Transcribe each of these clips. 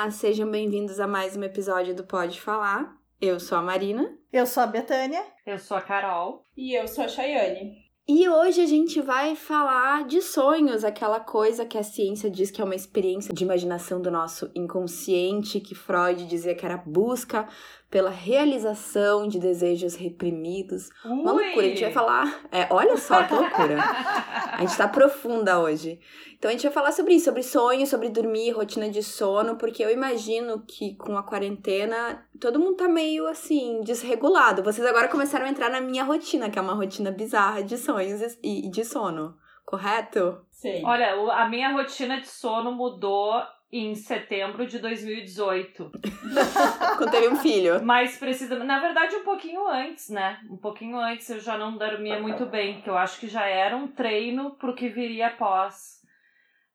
Olá, sejam bem-vindos a mais um episódio do Pode Falar. Eu sou a Marina. Eu sou a Betânia. Eu sou a Carol. E eu sou a Chayane. E hoje a gente vai falar de sonhos, aquela coisa que a ciência diz que é uma experiência de imaginação do nosso inconsciente, que Freud dizia que era busca pela realização de desejos reprimidos. Ui. Uma loucura, a gente vai falar. É, olha só que loucura. A gente tá profunda hoje. Então a gente vai falar sobre isso, sobre sonhos, sobre dormir, rotina de sono, porque eu imagino que com a quarentena todo mundo tá meio assim, desregulado. Vocês agora começaram a entrar na minha rotina, que é uma rotina bizarra de sonhos e de sono. Correto? Sim. Olha, a minha rotina de sono mudou em setembro de 2018. Quando teve um filho. Mais precisamente, na verdade, um pouquinho antes, né? Um pouquinho antes eu já não dormia muito bem, que eu acho que já era um treino pro que viria após.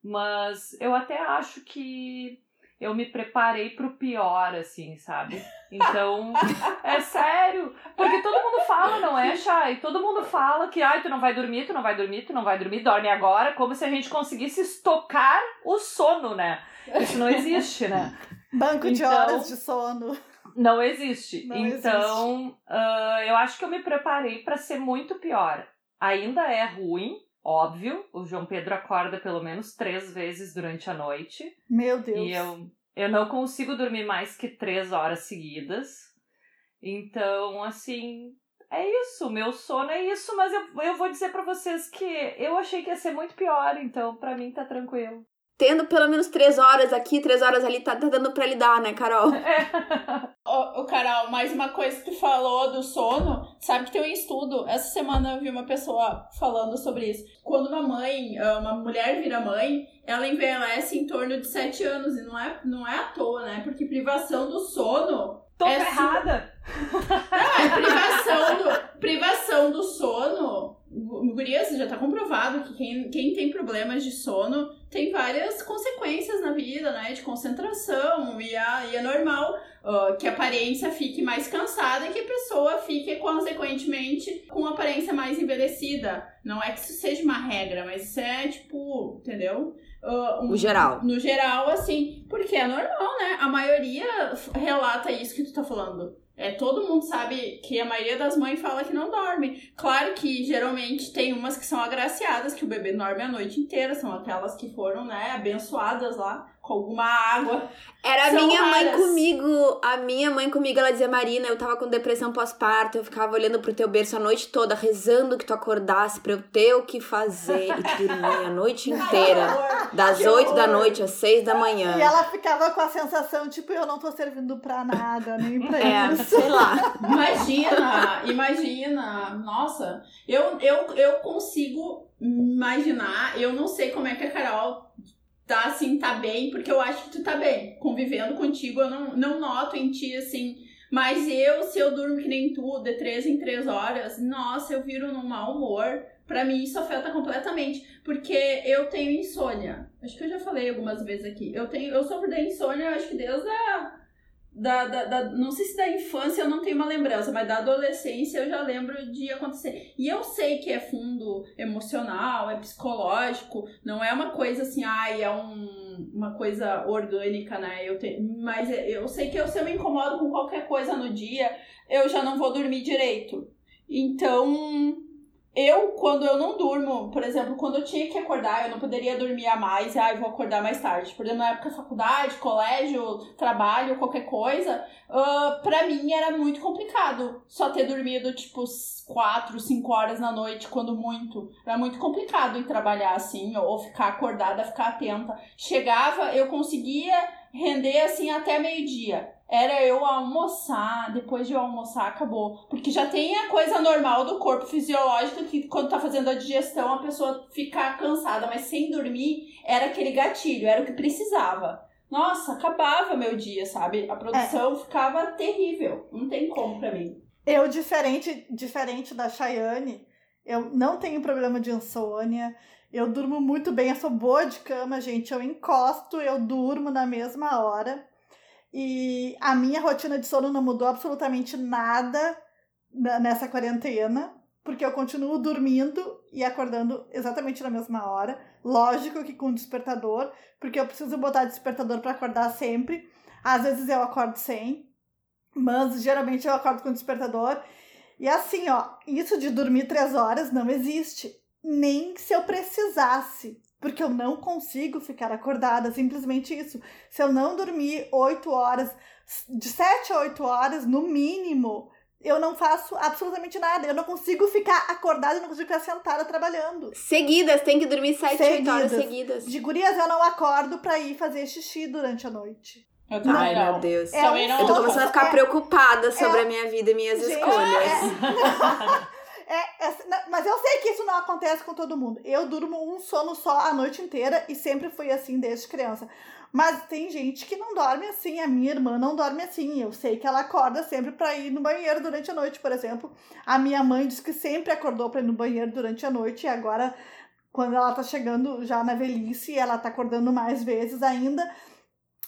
Mas eu até acho que eu me preparei pro pior, assim, sabe? Então, é sério. Porque todo mundo fala, não é, Chay? Todo mundo fala que, ai, tu não vai dormir, tu não vai dormir, tu não vai dormir, dorme agora, como se a gente conseguisse estocar o sono, né? Isso não existe, né? Banco então, de horas de sono. Não existe. Não então, existe. Uh, eu acho que eu me preparei para ser muito pior. Ainda é ruim, óbvio. O João Pedro acorda pelo menos três vezes durante a noite. Meu Deus. E eu, eu não consigo dormir mais que três horas seguidas. Então, assim, é isso. Meu sono é isso, mas eu, eu vou dizer para vocês que eu achei que ia ser muito pior. Então, para mim, tá tranquilo tendo pelo menos três horas aqui, três horas ali, tá, tá dando pra lidar, né, Carol? ô, ô, Carol, mais uma coisa que tu falou do sono, sabe que tem um estudo, essa semana eu vi uma pessoa falando sobre isso. Quando uma mãe, ah, uma mulher vira mãe, ela envelhece em torno de sete anos, e não é, não é à toa, né? Porque privação do sono... Tô é errada! Não, é privação do, privação do sono Gurias, já tá comprovado que quem, quem tem problemas de sono tem várias consequências na vida, né? De concentração, e, a, e é normal uh, que a aparência fique mais cansada e que a pessoa fique, consequentemente, com a aparência mais envelhecida. Não é que isso seja uma regra, mas isso é, tipo, entendeu? Uh, um, no geral. No geral, assim, porque é normal, né? A maioria relata isso que tu tá falando. É, todo mundo sabe que a maioria das mães fala que não dorme. Claro que geralmente tem umas que são agraciadas, que o bebê dorme a noite inteira, são aquelas que foram, né, abençoadas lá com alguma água. Era a minha raras. mãe comigo. A minha mãe comigo, ela dizia, Marina, eu tava com depressão pós-parto, eu ficava olhando pro teu berço a noite toda, rezando que tu acordasse pra eu ter o que fazer. E tu dormia a noite inteira. das oito da noite às seis da manhã. E ela ficava com a sensação, tipo, eu não tô servindo pra nada, nem pra é, isso. Sei lá. Imagina, imagina. Nossa, eu, eu, eu consigo imaginar, eu não sei como é que a Carol tá assim, tá bem, porque eu acho que tu tá bem. Convivendo contigo, eu não, não noto em ti assim. Mas eu, se eu durmo que nem tu, de três em três horas, nossa, eu viro num mau humor. Pra mim, isso afeta completamente. Porque eu tenho insônia. Acho que eu já falei algumas vezes aqui. Eu tenho, eu sofro da insônia, acho que desde a da, da, da, não sei se da infância eu não tenho uma lembrança, mas da adolescência eu já lembro de acontecer. E eu sei que é fundo emocional, é psicológico, não é uma coisa assim, ai, é um, uma coisa orgânica, né? Eu te, mas eu sei que eu, se eu me incomodo com qualquer coisa no dia, eu já não vou dormir direito. Então, eu, quando eu não durmo, por exemplo, quando eu tinha que acordar, eu não poderia dormir a mais, e ah, vou acordar mais tarde. Por exemplo, na época faculdade, colégio, trabalho, qualquer coisa, uh, pra mim era muito complicado só ter dormido, tipo, 4, 5 horas na noite, quando muito. Era muito complicado ir trabalhar assim, ou ficar acordada, ficar atenta. Chegava, eu conseguia render assim até meio-dia era eu almoçar, depois de eu almoçar, acabou. Porque já tem a coisa normal do corpo fisiológico que quando tá fazendo a digestão a pessoa fica cansada, mas sem dormir era aquele gatilho, era o que precisava. Nossa, acabava meu dia, sabe? A produção é. ficava terrível. Não tem como pra mim. Eu, diferente, diferente da Chayane, eu não tenho problema de insônia. Eu durmo muito bem, eu sou boa de cama, gente. Eu encosto, eu durmo na mesma hora. E a minha rotina de sono não mudou absolutamente nada nessa quarentena, porque eu continuo dormindo e acordando exatamente na mesma hora. Lógico que com despertador, porque eu preciso botar despertador para acordar sempre. Às vezes eu acordo sem, mas geralmente eu acordo com despertador. E assim, ó, isso de dormir três horas não existe. Nem se eu precisasse. Porque eu não consigo ficar acordada, simplesmente isso. Se eu não dormir oito horas, de sete a oito horas, no mínimo, eu não faço absolutamente nada. Eu não consigo ficar acordada, eu não consigo ficar sentada trabalhando. Seguidas, tem que dormir 7, 8 horas seguidas. De gurias, eu não acordo pra ir fazer xixi durante a noite. Eu também Ai, não. meu Deus. É um. Eu tô começando a ficar é- preocupada sobre é- a minha vida e minhas Gente, escolhas. É, é- mas eu sei que isso não acontece com todo mundo. Eu durmo um sono só a noite inteira e sempre fui assim desde criança. Mas tem gente que não dorme assim. A minha irmã não dorme assim. Eu sei que ela acorda sempre pra ir no banheiro durante a noite, por exemplo. A minha mãe diz que sempre acordou pra ir no banheiro durante a noite e agora, quando ela tá chegando já na velhice, ela tá acordando mais vezes ainda.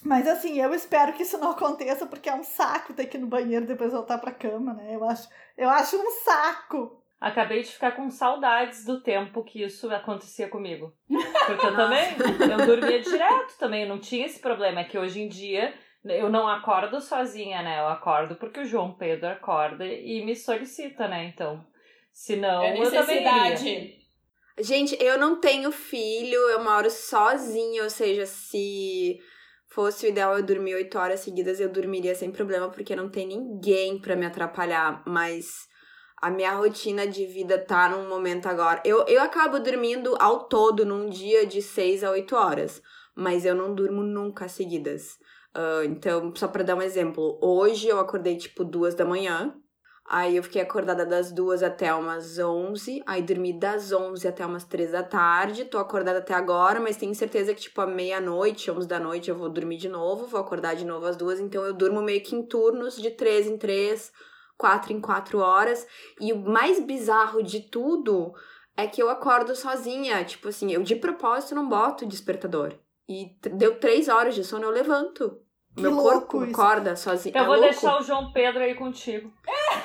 Mas assim, eu espero que isso não aconteça, porque é um saco ter que ir no banheiro e depois voltar pra cama, né? Eu acho, eu acho um saco. Acabei de ficar com saudades do tempo que isso acontecia comigo. Porque eu também, eu dormia direto também, eu não tinha esse problema. É que hoje em dia eu não acordo sozinha, né? Eu acordo porque o João Pedro acorda e me solicita, né? Então, se não, É eu também iria. necessidade. Gente, eu não tenho filho, eu moro sozinha, ou seja, se fosse o ideal eu dormir oito horas seguidas, eu dormiria sem problema, porque não tem ninguém pra me atrapalhar, mas a minha rotina de vida tá num momento agora. Eu, eu acabo dormindo ao todo num dia de seis a oito horas, mas eu não durmo nunca seguidas. Ah, então, só pra dar um exemplo, hoje eu acordei tipo duas da manhã. Aí eu fiquei acordada das duas até umas 11, aí dormi das 11 até umas 3 da tarde, tô acordada até agora, mas tenho certeza que tipo à meia-noite, 11 da noite eu vou dormir de novo, vou acordar de novo às duas, então eu durmo meio que em turnos de 3 em 3, 4 em 4 horas. E o mais bizarro de tudo é que eu acordo sozinha, tipo assim, eu de propósito não boto despertador. E deu 3 horas de sono, eu levanto. Que Meu corpo isso. acorda sozinho. Eu é vou louco. deixar o João Pedro aí contigo.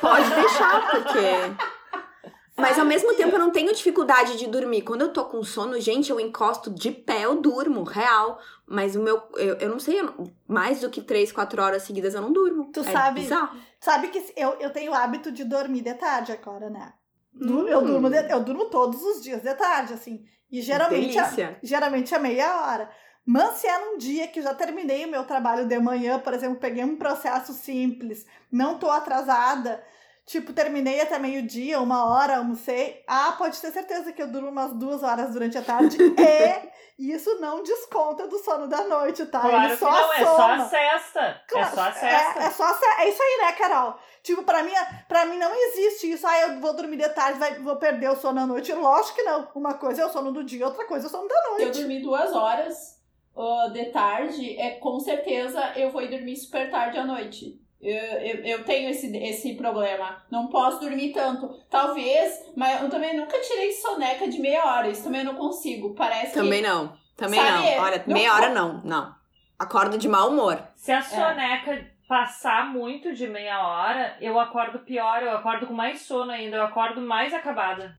Pode deixar, porque. Mas ao mesmo tempo eu não tenho dificuldade de dormir. Quando eu tô com sono, gente, eu encosto de pé, eu durmo, real. Mas o meu. Eu, eu não sei, eu não- mais do que 3, 4 horas seguidas eu não durmo. Tu é sabe- Bizarro. Sabe que eu, eu tenho o hábito de dormir de tarde agora, né? Du- Hum. Eu, durmo de- eu durmo todos os dias de tarde, assim. E geralmente, a, Delícia. geralmente é meia hora. Mas se é num dia que eu já terminei o meu trabalho de manhã, por exemplo, peguei um processo simples, não tô atrasada, tipo, terminei até meio-dia, uma hora, almocei. Ah, pode ter certeza que eu durmo umas duas horas durante a tarde. e isso não desconta do sono da noite, tá? Claro Ele que só não, é só a cesta. É Claro, só a cesta. É, é só a ce- é isso aí, né, Carol? Tipo, pra mim, pra mim não existe isso. Ah, eu vou dormir de tarde, vai, vou perder o sono à noite. Lógico que não. Uma coisa é o sono do dia, outra coisa é o sono da Eu noite. dormi duas horas ah, de tarde, é com certeza eu vou ir dormir super tarde à noite. Eu, eu, eu tenho esse, esse problema. Não posso dormir tanto. Talvez, mas eu também nunca tirei soneca de meia hora. Isso também eu não consigo. Parece Também que. não. Também Sabe, não. Olha, não meia hora não. Não. Acordo de mau humor. Se a soneca passar muito de meia hora, eu acordo pior, eu acordo com mais sono ainda, eu acordo mais acabada.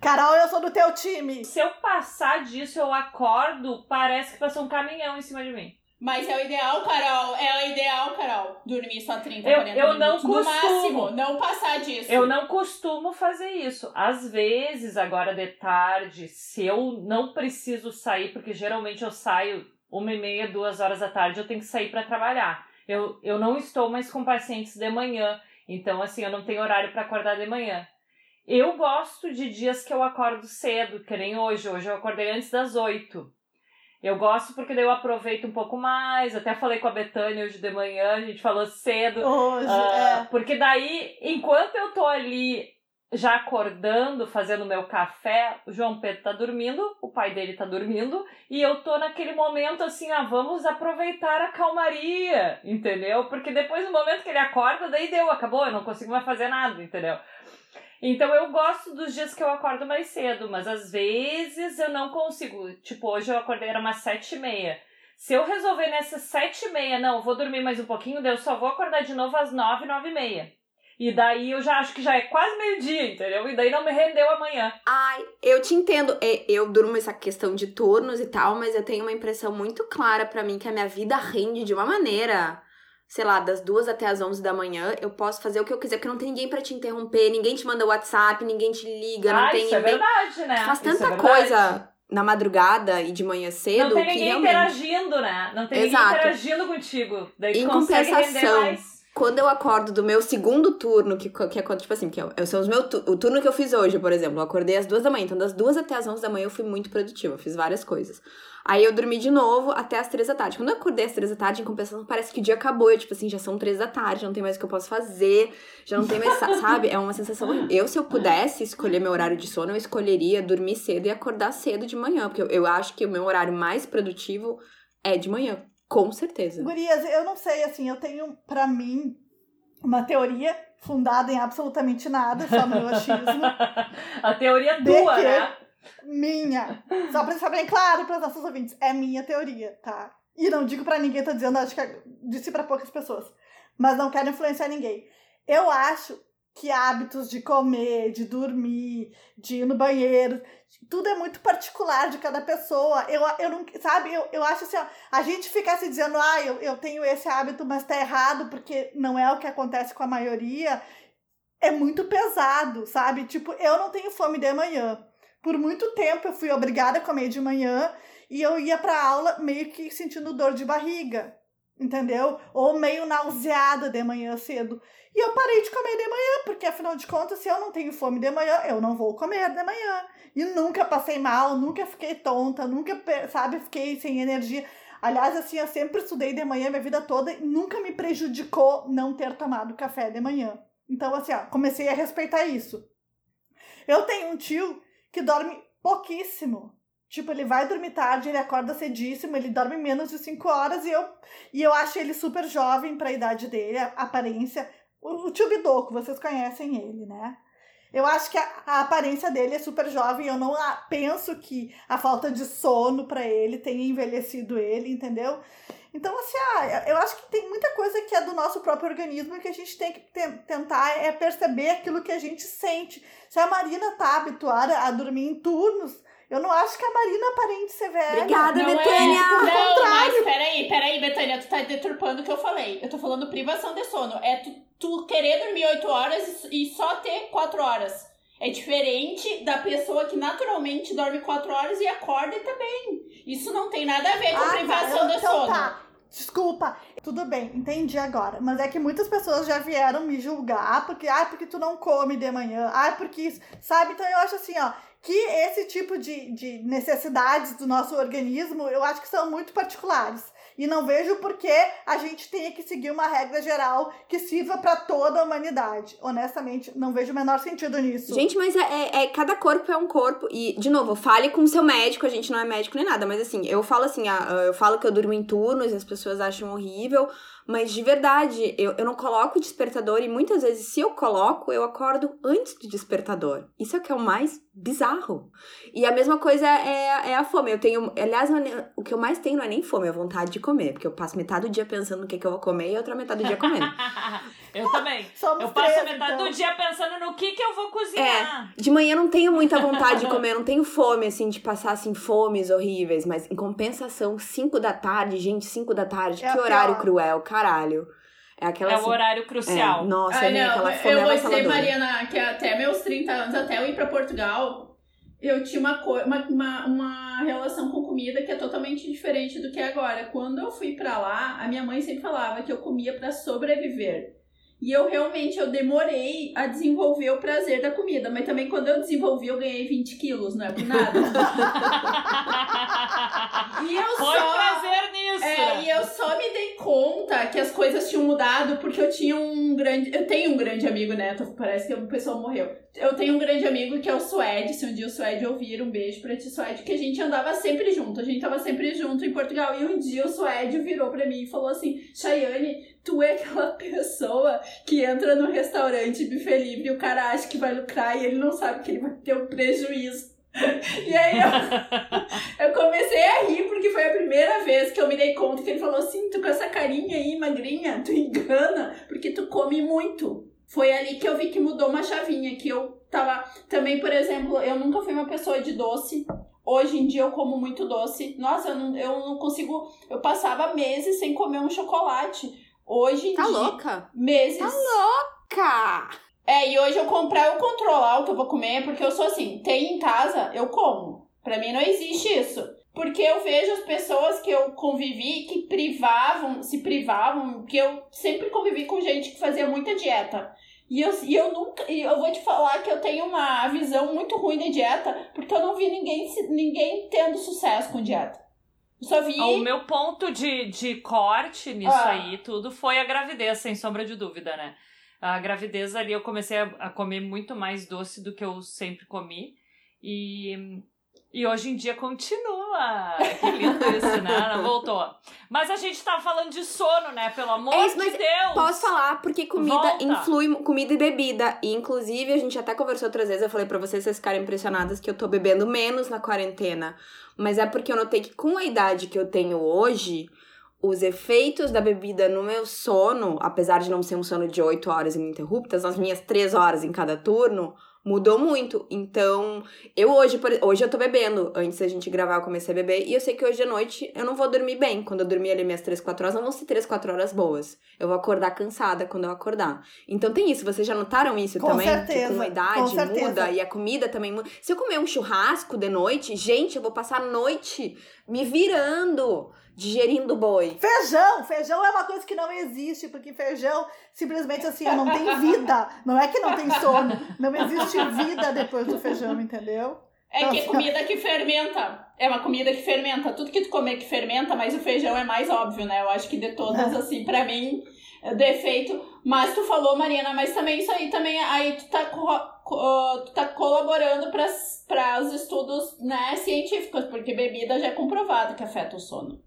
Carol, eu sou do teu time. Se eu passar disso, eu acordo, parece que passou um caminhão em cima de mim. Mas é o ideal, Carol. É o ideal, Carol. Dormir só 30, Eu- 40 eu não minutos. No costumo. máximo, não passar disso. Eu não costumo fazer isso. Às vezes, agora de tarde, se eu não preciso sair, porque geralmente eu saio uma e meia, duas horas da tarde, eu tenho que sair para trabalhar. Eu, eu não estou mais com pacientes de manhã, então assim, eu não tenho horário para acordar de manhã. Eu gosto de dias que eu acordo cedo, que nem hoje. Hoje eu acordei antes das oito. Eu gosto porque daí eu aproveito um pouco mais. Até falei com a Betânia hoje de manhã, a gente falou cedo. Hoje, Ah, é. Porque daí, enquanto eu tô ali já acordando, fazendo meu café, o João Pedro tá dormindo, o pai dele tá dormindo, e eu tô naquele momento assim, ah, vamos aproveitar a calmaria, entendeu? Porque depois no momento que ele acorda, daí deu, acabou, eu não consigo mais fazer nada, entendeu? Então eu gosto dos dias que eu acordo mais cedo, mas às vezes eu não consigo. Tipo, hoje eu acordei, era umas sete e meia. Se eu resolver nessas sete e meia, não, vou dormir mais um pouquinho, daí eu só vou acordar de novo às nove, nove e meia. E daí eu já acho que já é quase meio-dia, entendeu? E daí não me rendeu amanhã. Ai, eu te entendo. É, Eu durmo essa questão de turnos e tal, mas eu tenho uma impressão muito clara pra mim que a minha vida rende de uma maneira. Sei lá, das duas até as onze da manhã, eu posso fazer o que eu quiser, porque não tem ninguém pra te interromper, ninguém te manda WhatsApp, ninguém te liga, não ah, tem isso é ninguém. verdade, né? Faz é tanta verdade. coisa na madrugada e de manhã cedo Não tem que ninguém realmente. interagindo, né? Não tem Exato. ninguém interagindo contigo. Daí Em compensação, mais. Quando eu acordo do meu segundo turno, que, que é tipo assim, que é, são os meus tu- o turno que eu fiz hoje, por exemplo, eu acordei às duas da manhã, então das duas até às onze da manhã eu fui muito produtiva, fiz várias coisas. Aí eu dormi de novo até às três da tarde. Quando eu acordei às três da tarde, em compensação, parece que o dia acabou. Eu, tipo assim, já são três da tarde, não tem mais o que eu posso fazer, já não tem mais, sa- sabe? É uma sensação. Eu, se eu pudesse escolher meu horário de sono, eu escolheria dormir cedo e acordar cedo de manhã, porque eu, eu acho que o meu horário mais produtivo é de manhã, com certeza. Gurias, eu não sei, assim, eu tenho, pra mim, uma teoria fundada em absolutamente nada, só no meu achismo. A teoria De tua, que? né? minha. Só pra deixar bem claro para os nossos ouvintes, é minha teoria, tá? E não digo pra ninguém, tô dizendo, acho que disse pra poucas pessoas. Mas não quero influenciar ninguém. Eu acho que hábitos de comer, de dormir, de ir no banheiro, tudo é muito particular de cada pessoa. Eu, eu não, sabe, eu, eu acho assim, ó, a gente ficar se dizendo, ah, eu, eu tenho esse hábito, mas tá errado, porque não é o que acontece com a maioria, é muito pesado, sabe? Tipo, eu não tenho fome de manhã. Por muito tempo eu fui obrigada a comer de manhã e eu ia pra aula meio que sentindo dor de barriga, entendeu? Ou meio nauseada de manhã cedo. E eu parei de comer de manhã, porque afinal de contas, se eu não tenho fome de manhã, eu não vou comer de manhã. E nunca passei mal, nunca fiquei tonta, nunca, sabe, fiquei sem energia. Aliás, assim, eu sempre estudei de manhã minha vida toda e nunca me prejudicou não ter tomado café de manhã. Então, assim, ó, comecei a respeitar isso. Eu tenho um tio que dorme pouquíssimo. Tipo, ele vai dormir tarde, ele acorda cedíssimo, ele dorme menos de 5 horas e eu, e eu acho ele super jovem para a idade dele, a aparência. O, o tio Bidoco, vocês conhecem ele, né? Eu acho que a, a aparência dele é super jovem. Eu não ah, penso que a falta de sono para ele tenha envelhecido ele, entendeu? Então, assim, ah, eu acho que tem muita coisa que é do nosso próprio organismo e que a gente tem que te- tentar é perceber aquilo que a gente sente. Se a Marina tá habituada a dormir em turnos, eu não acho que a Marina aparente ser velha. Obrigada, Não é. Betânia! Pelo Não, contrário. mas peraí, peraí, Betânia, tu tá deturpando o que eu falei. Eu tô falando privação de sono. É tu, tu querer dormir 8 horas e, só ter 4 horas. É diferente da pessoa que naturalmente dorme 4 horas e acorda e tá bem. Isso não tem nada a ver com Ah, tá, privação eu- de então sono. tá. Desculpa. Tudo bem, entendi agora. Mas é que muitas pessoas já vieram me julgar porque, ah, porque tu não come de manhã, ah, porque isso, sabe? Então eu acho assim, ó, que esse tipo de, de necessidades do nosso organismo, eu acho que são muito particulares. E não vejo por que a gente tenha que seguir uma regra geral que sirva para toda a humanidade. Honestamente, não vejo o menor sentido nisso. Gente, mas é, é- é- cada corpo é um corpo. E, de novo, fale com o seu médico, a gente não é médico nem nada, mas assim, eu falo assim, ah, eu falo que eu durmo em turnos e as pessoas acham horrível, mas de verdade, eu, eu não coloco o despertador e muitas vezes, se eu coloco, eu acordo antes do despertador. Isso é o que é o mais bizarro. E a mesma coisa é, é a fome. Eu tenho. Aliás, é o que eu mais tenho não é nem fome, é vontade de comer, porque eu passo metade do dia pensando no que, que eu vou comer e outra metade do dia comendo. eu também. Somos Eu passo três, metade então. do dia pensando no que, que eu vou cozinhar. De manhã eu não tenho muita vontade de comer, eu não tenho fome, assim, de passar, assim, fomes horríveis. Mas, em compensação, 5 da tarde, gente, 5 da tarde, É que horário pior. cruel, caralho. É aquela, É, assim, o horário é, crucial. nossa, Ah, vem não, aquela fome eu vou dizer, avassaladora. Mariana, que até meus 30 anos, até eu ir pra Portugal, eu tinha uma, uma, uma, uma relação com comida que é totalmente diferente do que é agora. Quando eu fui pra lá, a minha mãe sempre falava que eu comia pra sobreviver. E eu realmente, eu demorei a desenvolver o prazer da comida. Mas também quando eu desenvolvi, eu ganhei 20 quilos, não é por nada. e eu Foi só... prazer nisso. É, e eu só me dei conta que as coisas tinham mudado porque eu tinha um grande. Eu tenho um grande amigo, né? Parece que o pessoal morreu. Eu tenho um grande amigo que é o Suede. Se um dia o Suede ouvir, um beijo pra ti, Suede, que a gente andava sempre junto. A gente tava sempre junto em Portugal. E um dia o Suede virou pra mim e falou assim: Chayane, tu é aquela pessoa que entra no restaurante buffet livre e o cara acha que vai lucrar e ele não sabe que ele vai ter um prejuízo. E aí eu, eu comecei a rir porque foi a primeira vez que eu me dei conta que ele falou assim: tu com essa carinha aí, magrinha, tu engana, porque tu come muito. Foi ali que eu vi que mudou uma chavinha, que eu tava. Também, por exemplo, eu nunca fui uma pessoa de doce. Hoje em dia eu como muito doce. Nossa, eu não, eu não consigo. Eu passava meses sem comer um chocolate. Hoje em Tá dia. louca? Meses. Tá louca! É, e hoje eu comprar, eu controlar o que eu vou comer, porque eu sou assim, tem em casa, eu como. Pra mim não existe isso. Porque eu vejo as pessoas que eu convivi que privavam, se privavam, que eu sempre convivi com gente que fazia muita dieta. E eu, e eu nunca. E eu vou te falar que eu tenho uma visão muito ruim de dieta, porque eu não vi ninguém, ninguém tendo sucesso com dieta. Só vi. O meu ponto de, de corte nisso Ah. aí, tudo, foi a gravidez, sem sombra de dúvida, né? A gravidez ali eu comecei a, a comer muito mais doce do que eu sempre comi. E, e hoje em dia continua. Que lindo isso, né? Voltou. Mas a gente tava falando de sono, né? Pelo amor É isso, de Deus! Posso falar, porque comida Volta. influi, comida e bebida. E, inclusive, a gente até conversou outras vezes, eu falei pra vocês, vocês ficarem impressionadas que eu tô bebendo menos na quarentena. Mas é porque eu notei que com a idade que eu tenho hoje, os efeitos da bebida no meu sono, apesar de não ser um sono de 8 horas ininterruptas, nas minhas 3 horas em cada turno, mudou muito. Então, eu hoje, por- hoje eu tô bebendo. Antes da gente gravar, eu comecei a beber. E eu sei que hoje à noite eu não vou dormir bem. Quando eu dormir ali minhas 3, 4 horas, não vão ser 3, 4 horas boas. Eu vou acordar cansada quando eu acordar. Então tem isso. Vocês já notaram isso Com também? que certeza, com a com idade certeza. muda e a comida também muda. Se eu comer um churrasco de noite, gente, eu vou passar a noite me virando, digerindo boi. Feijão! Feijão é uma coisa que não existe, porque feijão simplesmente assim não tem vida. Não é que não tem sono. Não existe vida depois do feijão, entendeu? É que é comida que fermenta. É uma comida que fermenta. Tudo que tu comer que fermenta, mas o feijão é mais óbvio, né? Eu acho que de todas, É. assim, pra mim, é defeito. Mas tu falou, Marina, mas também isso aí também. Aí tu tá, co- co- tu tá colaborando para os estudos né, científicos, porque bebida já é comprovado que afeta o sono.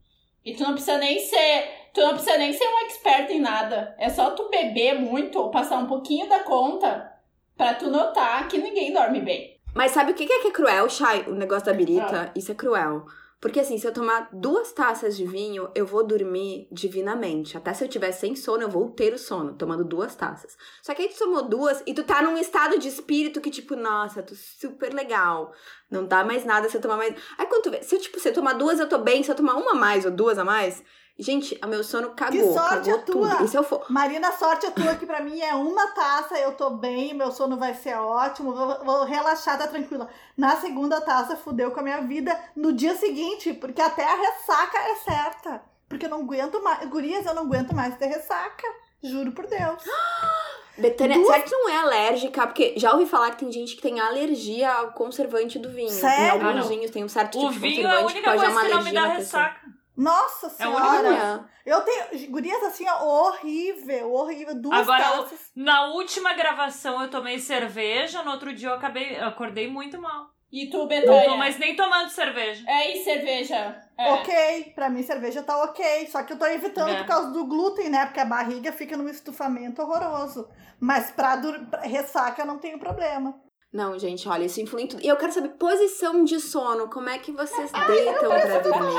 E tu não precisa nem ser. Tu não precisa nem ser um expert em nada. É só tu beber muito ou passar um pouquinho da conta pra tu notar que ninguém dorme bem. Mas sabe o que que é que é cruel, Chay? O negócio da birita, isso é cruel. Porque assim, se eu tomar duas taças de vinho, eu vou dormir divinamente. Até se eu tiver sem sono, eu vou ter o sono, tomando duas taças. Só que aí tu tomou duas e tu tá num estado de espírito que, tipo, nossa, tô super legal. Não dá mais nada se eu tomar mais. Aí quando tu vê, se eu, tipo, se eu tomar duas, eu tô bem. Se eu tomar uma a mais ou duas a mais, gente, o meu sono cagou. sorte cagou a tua! tudo. E se eu for. Marina, sorte a tua que pra mim é uma taça, eu tô bem, meu sono vai ser ótimo, vou, vou relaxar, tá tranquila. Na segunda taça, fudeu com a minha vida no dia seguinte, porque até a ressaca é certa. Porque eu não aguento mais. Gurias, eu não aguento mais ter ressaca. Juro por Deus. Betânia, Duas- será que tu não é alérgica? Porque já ouvi falar que tem gente que tem alergia ao conservante do vinho. Em Sério? alguns Ah, não. vinhos tem um certo O tipo de vinho é a conservante que única coisa que não me alergia dá ressaca. Nossa É senhora. Olha, Eu tenho. Gurias assim, ó, horrível, horrível. Duas Agora, taças. Na última gravação eu tomei cerveja, no outro dia eu acabei, eu acordei muito mal. E tu, Não Betânia? tô mais nem tomando cerveja. É, e cerveja? É. Ok, pra mim cerveja tá ok. Só que eu tô evitando É. por causa do glúten, né? Porque a barriga fica num estufamento horroroso. Mas pra, dur- pra ressaca eu não tenho problema. Não, gente, olha, isso influi em tudo. E eu quero saber posição de sono. Como é que vocês deitam pra dormir?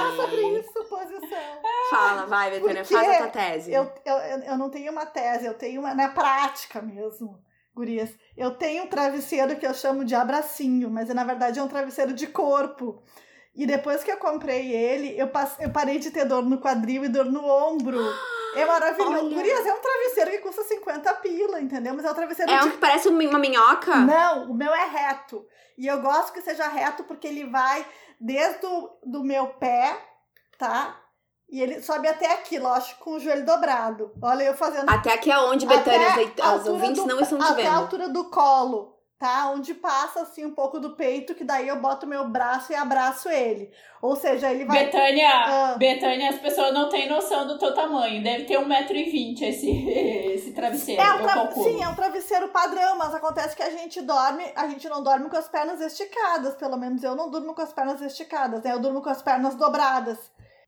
Isso, posição. Fala, vai, Betânia, faz a tua tese. Eu, eu, eu eu não tenho uma tese, eu tenho uma na prática mesmo, gurias. Eu tenho um travesseiro que eu chamo de abracinho, mas na verdade é um travesseiro de corpo. E depois que eu comprei ele, eu, passe- eu parei de ter dor no quadril e dor no ombro. É maravilhoso. Gurias, é um travesseiro que custa 50 pila, entendeu? Mas é um travesseiro É de um que parece uma minhoca? não, o meu é reto. E eu gosto que seja reto porque ele vai desde o do meu pé, tá? E ele sobe até aqui, lógico, com o joelho dobrado. Olha eu fazendo Até aqui aonde, Betânia? até As, ouvintes do- não estão te Até a vendo. altura do colo, tá? Onde passa assim um pouco do peito, que daí eu boto meu braço e abraço ele. Ou seja, ele vai. Betânia, Ah. Betânia, as pessoas não têm noção do teu tamanho. Deve ter 1,20m esse, esse travesseiro, É um tra-. Sim, é um travesseiro padrão, mas acontece que a gente dorme, a gente não dorme com as pernas esticadas, pelo menos eu não durmo com as pernas esticadas, né? Eu durmo com as pernas dobradas.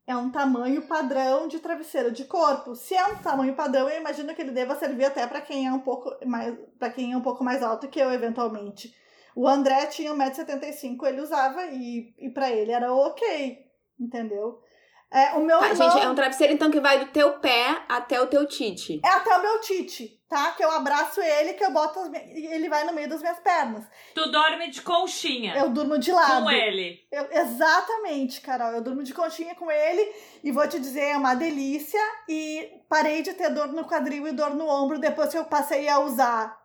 É um tamanho padrão de travesseiro de corpo. Se é um tamanho padrão, eu imagino que ele deva servir até para quem é um pouco mais para quem é um pouco mais alto que eu eventualmente. O André tinha 1,75m, ele usava e, e para ele era ok, entendeu? É, o meu Tá, irmão... gente, é um travesseiro então que vai do teu pé até o teu tite. É até o meu tite, tá? Que eu abraço ele, que eu boto as e ele vai no meio das minhas pernas. Tu dorme de conchinha Eu durmo de lado. com ele. Eu- exatamente, Carol. Eu durmo de conchinha com ele e vou te dizer, é uma delícia. E parei de ter dor no quadril e dor no ombro depois que eu passei a usar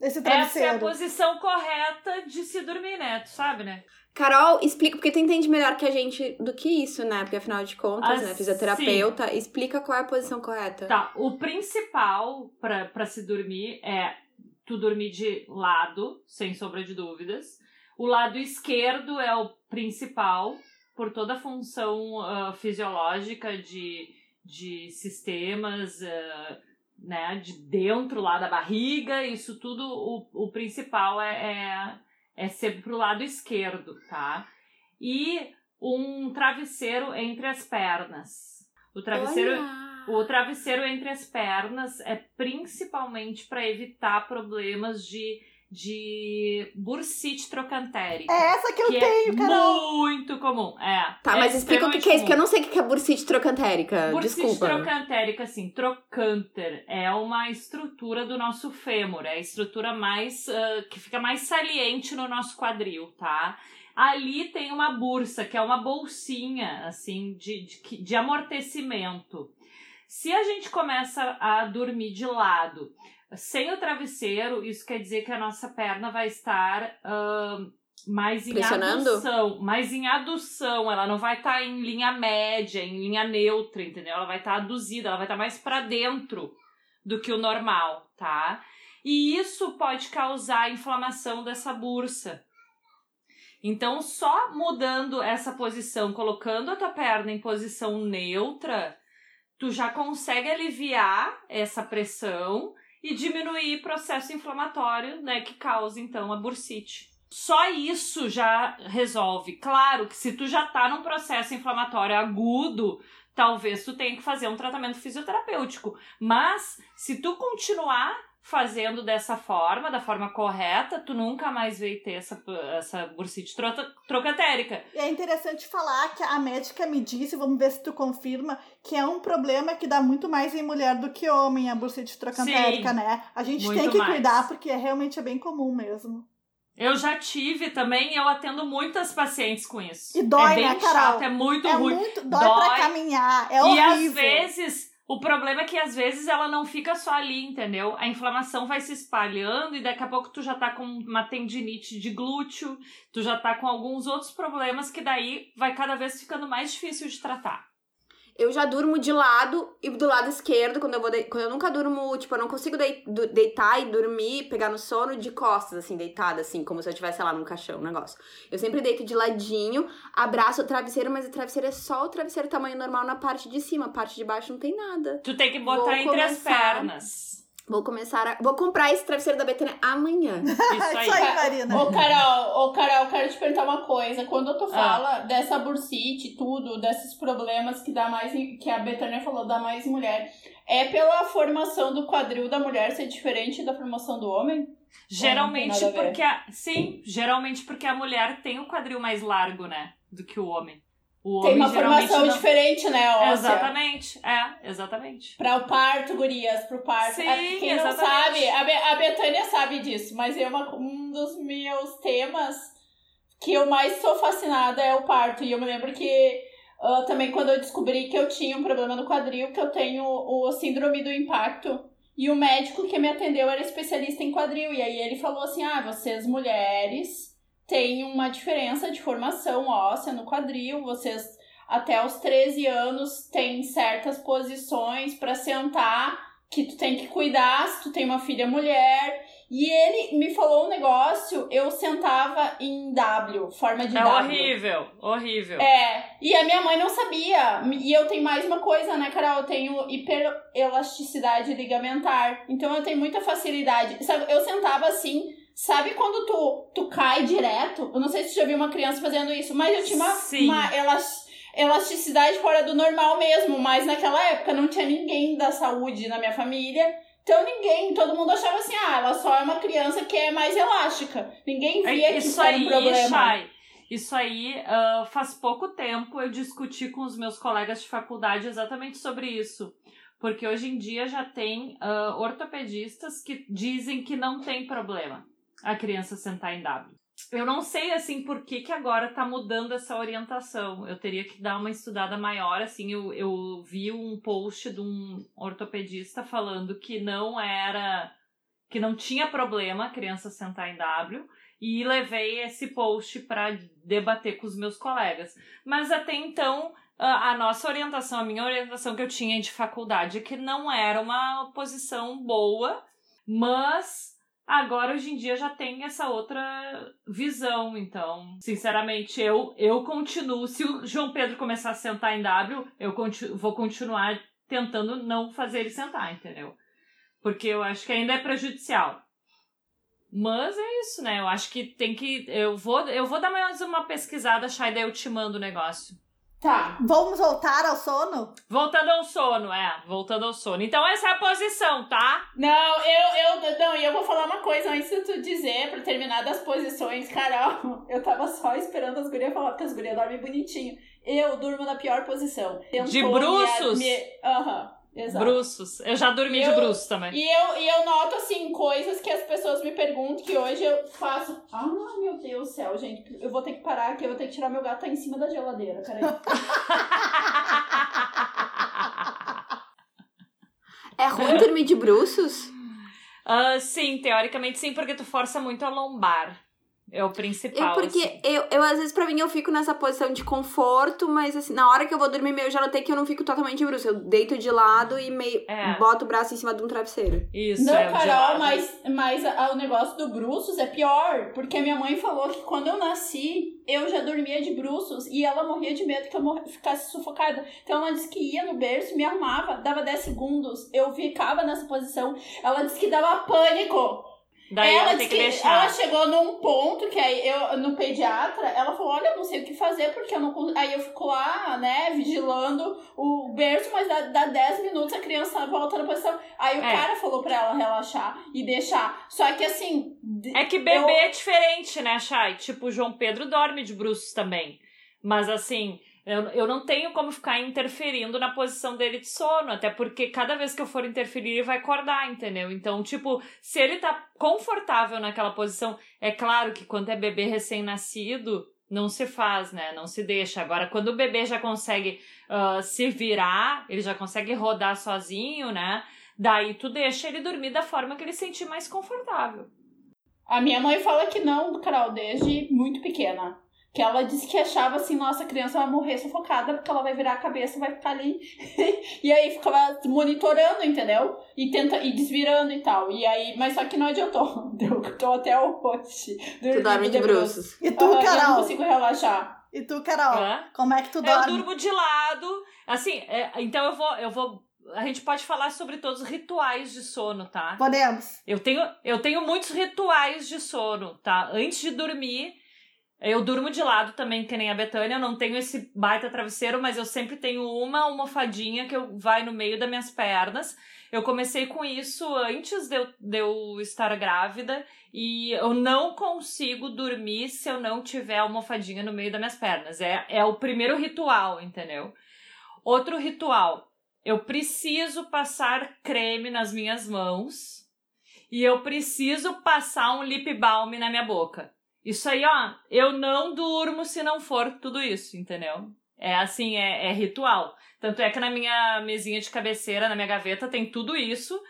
esse Essa é a travesseiro. posição correta de se dormir, né? Tu sabe, né? Carol, explica, porque tu entende melhor que a gente do que isso, né? Porque afinal de contas, Ah, né? Fisioterapeuta, explica qual é a posição correta. Tá, o principal pra se dormir é tu dormir de lado, sem sombra de dúvidas. O lado esquerdo é o principal, por toda a função ah, fisiológica de, de sistemas, ah, né, de dentro lá da barriga, isso tudo, o, o principal é, é, é ser pro lado esquerdo, tá? E um travesseiro entre as pernas. O travesseiro. Olha! O travesseiro entre as pernas é principalmente para evitar problemas de, de bursite trocantérica. É essa que eu que tenho, é Carol. muito comum. É, Tá, é mas explica o que, que é isso, porque eu não sei o que é bursite trocantérica. Bursite Desculpa. trocantérica, assim, trocânter é uma estrutura do nosso fêmur, é a estrutura mais ah, que fica mais saliente no nosso quadril, tá? Ali tem uma bursa, que é uma bolsinha, assim, de, de, de amortecimento. Se a gente começa a dormir de lado, sem o travesseiro, isso quer dizer que a nossa perna vai estar ahn, mais em adução, mais em adução, ela não vai estar em linha média, em linha neutra, entendeu? Ela vai estar aduzida, ela vai estar mais para dentro do que o normal, tá? E isso pode causar inflamação dessa bursa. Então, só mudando essa posição, colocando a tua perna em posição neutra, tu já consegue aliviar essa pressão e diminuir processo inflamatório, né, que causa então a bursite. Só isso já resolve. Claro que se tu já tá num processo inflamatório agudo, talvez tu tenha que fazer um tratamento fisioterapêutico. Mas se tu continuar fazendo dessa forma, da forma correta, tu nunca mais vai ter essa, essa bursite tro- trocantérica. E é interessante falar que a médica me disse, vamos ver se tu confirma, que é um problema que dá muito mais em mulher do que homem, a bursite trocantérica, Sim, né? A gente tem que mais. cuidar porque é, realmente é bem comum mesmo. Eu já tive também, eu atendo muitas pacientes com isso. E dói, é bem né, Carol? chato, é muito é ruim. muito dói, Dói. pra caminhar, é e horrível. às vezes, o problema é que às vezes ela não fica só ali, entendeu? A inflamação vai se espalhando e daqui a pouco tu já tá com uma tendinite de glúteo, tu já tá com alguns outros problemas que daí vai cada vez ficando mais difícil de tratar. Eu já durmo de lado e do lado esquerdo, quando eu vou. de- Quando eu nunca durmo, tipo, eu não consigo du- deitar e dormir, pegar no sono de costas, assim, deitada, assim, como se eu estivesse, lá, num caixão, um negócio. Eu sempre deito de ladinho, abraço o travesseiro, mas o travesseiro é só o travesseiro tamanho normal na parte de cima, a parte de baixo não tem nada. Tu tem que botar Vou entre as começar. pernas. Vou começar a. Vou comprar esse travesseiro da Betânia amanhã. Isso aí. Isso aí, Marina. Ô, Carol, ô, Carol, quero te perguntar uma coisa. Quando tu Ah. fala dessa bursite, tudo, desses problemas que dá mais que a Betânia falou, dá mais em mulher, é pela formação do quadril da mulher ser diferente da formação do homem? Geralmente a ver. porque a, sim, geralmente porque a mulher tem o quadril mais largo, né, do que o homem. O Tem uma formação não- diferente, né, óssea? Exatamente, é, exatamente. Pra o parto, gurias, pro parto. Sim, Quem não exatamente. sabe, a, Be a Betânia sabe disso, mas é uma, um dos meus temas que eu mais sou fascinada é o parto. E eu me lembro que ah, também quando eu descobri que eu tinha um problema no quadril, que eu tenho o síndrome do impacto. E o médico que me atendeu era especialista em quadril. E aí ele falou assim: ah, vocês mulheres têm uma diferença de formação óssea no quadril, vocês até os 13 anos tem certas posições pra sentar que tu tem que cuidar se tu tem uma filha mulher. E ele me falou um negócio, eu sentava em W, forma de É W. horrível, horrível. É, e a minha mãe não sabia. E eu tenho mais uma coisa, né, Carol? Eu tenho hiperelasticidade ligamentar. Então eu tenho muita facilidade. Sabe, eu sentava assim, sabe quando tu, tu cai direto? Eu não sei se tu já viu uma criança fazendo isso, mas eu tinha uma, Sim. uma elas- elasticidade fora do normal mesmo. Mas naquela época não tinha ninguém da saúde na minha família. Então ninguém, todo mundo achava assim, ah, ela só é uma criança que é mais elástica. Ninguém via que Isso isso era um aí, problema. Isso aí, uh, faz pouco tempo eu discuti com os meus colegas de faculdade exatamente sobre isso. Porque hoje em dia já tem uh, ortopedistas que dizem que não tem problema a criança sentar em W. Eu não sei, assim, por que, que agora tá mudando essa orientação. Eu teria que dar uma estudada maior, assim, eu, eu vi um post de um ortopedista falando que não era... que não tinha problema a criança sentar em W, e levei esse post para debater com os meus colegas. Mas até então, a nossa orientação, a minha orientação que eu tinha de faculdade, é que não era uma posição boa, mas Agora, hoje em dia, já tem essa outra visão. Então, sinceramente, eu, eu continuo. Se o João Pedro começar a sentar em W, eu continu, vou continuar tentando não fazer ele sentar, entendeu? Porque eu acho que ainda é prejudicial. Mas é isso, né? Eu acho que tem que. Eu vou, eu vou dar mais uma pesquisada, Chay, daí eu te mando o negócio. Tá. Vamos voltar ao sono? Voltando ao sono, é. Voltando ao sono. Então essa é a posição, tá? Não, eu, eu, não, e eu vou falar uma coisa antes de tu dizer, pra terminar das posições, Carol. Eu tava só esperando as gurias falar, porque as gurias dormem bonitinho. Eu durmo na pior posição. Tentou de bruços? Aham. Uhum. Exato. Bruços. Eu já dormi eu, de bruços também. E eu, e eu noto, assim, coisas que as pessoas me perguntam que hoje eu faço. Ah, meu Deus do céu, gente. Eu vou ter que parar aqui, eu vou ter que tirar meu gato tá em cima da geladeira. Peraí. é ruim dormir de bruços? Uh, sim, teoricamente sim, porque tu força muito a lombar. É o principal. Eu, porque assim. eu, eu, às vezes, pra mim, eu fico nessa posição de conforto, mas assim, na hora que eu vou dormir, eu já notei que eu não fico totalmente de bruxo. Eu deito de lado e meio é. boto o braço em cima de um travesseiro. Isso, Não, é Carol, mas, mas o negócio do bruços é pior. Porque a minha mãe falou que quando eu nasci, eu já dormia de bruços e ela morria de medo que eu ficasse sufocada. Então ela disse que ia no berço, me arrumava, dava 10 segundos, eu ficava nessa posição. Ela disse que dava pânico. Daí ela, ela tem que, que deixar. Ela chegou num ponto que aí eu, no pediatra, ela falou: Olha, eu não sei o que fazer, porque eu não. Aí eu fico lá, né, vigilando o berço, mas dá, dá 10 minutos a criança volta na posição. Aí o é. cara falou pra ela relaxar e deixar. Só que assim. É que bebê eu... é diferente, né, Chay? Tipo, o João Pedro dorme de bruços também. Mas assim, eu, eu não tenho como ficar interferindo na posição dele de sono, até porque cada vez que eu for interferir, ele vai acordar, entendeu? Então, tipo, se ele tá confortável naquela posição, é claro que quando é bebê recém-nascido, não se faz, né? Não se deixa. Agora, quando o bebê já consegue uh, se virar, ele já consegue rodar sozinho, né? Daí tu deixa ele dormir da forma que ele sentir mais confortável. A minha mãe fala que não, Carol, desde muito pequena. Que ela disse que achava assim, nossa, a criança vai morrer sufocada porque ela vai virar a cabeça e vai ficar ali. e aí ficava monitorando, entendeu? E tenta e desvirando e tal. E aí, mas só que não adiantou. Eu tô até hoje. Tu dorme de bruços. E tu, uhum, Carol? Eu não consigo relaxar. E tu, Carol? É? Como é que tu dorme? Eu durmo de lado. Assim, é, então eu vou, eu vou a gente pode falar sobre todos os rituais de sono, tá? Podemos. Eu tenho, eu tenho muitos rituais de sono, tá? Antes de dormir, eu durmo de lado também, que nem a Betânia. Eu não tenho esse baita travesseiro, mas eu sempre tenho uma almofadinha que eu vai no meio das minhas pernas. Eu comecei com isso antes de eu, de eu estar grávida e eu não consigo dormir se eu não tiver almofadinha no meio das minhas pernas. É, é o primeiro ritual, entendeu? Outro ritual. Eu preciso passar creme nas minhas mãos e eu preciso passar um lip balm na minha boca. Isso aí, ó, eu não durmo se não for tudo isso, entendeu? É assim, é, é ritual. Tanto é que na minha mesinha de cabeceira, na minha gaveta, tem tudo isso,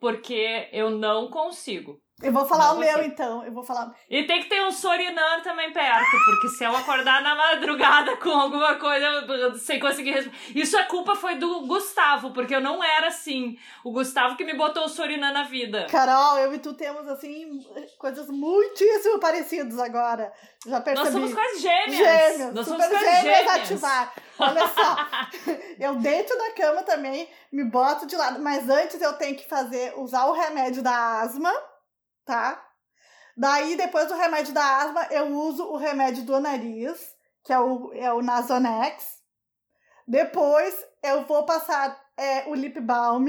porque eu não consigo. Eu vou falar não o meu, então. Eu vou falar. E tem que ter um Sorinan também perto, porque se eu acordar na madrugada com alguma coisa sem conseguir responder. Isso a culpa foi do Gustavo, porque eu não era assim. O Gustavo que me botou o Sorinan na vida. Carol, eu e tu temos, assim, coisas muitíssimo parecidas agora. Já percebi. Nós somos quase gêmeas. Gêmeos. Nós super somos quase gêmeas, gêmeas ativar. Olha só. eu deito na cama também, me boto de lado. Mas antes eu tenho que fazer, usar o remédio da asma tá? Daí, depois do remédio da asma, eu uso o remédio do nariz, que é o, é o Nasonex. Depois, eu vou passar é, o lip balm.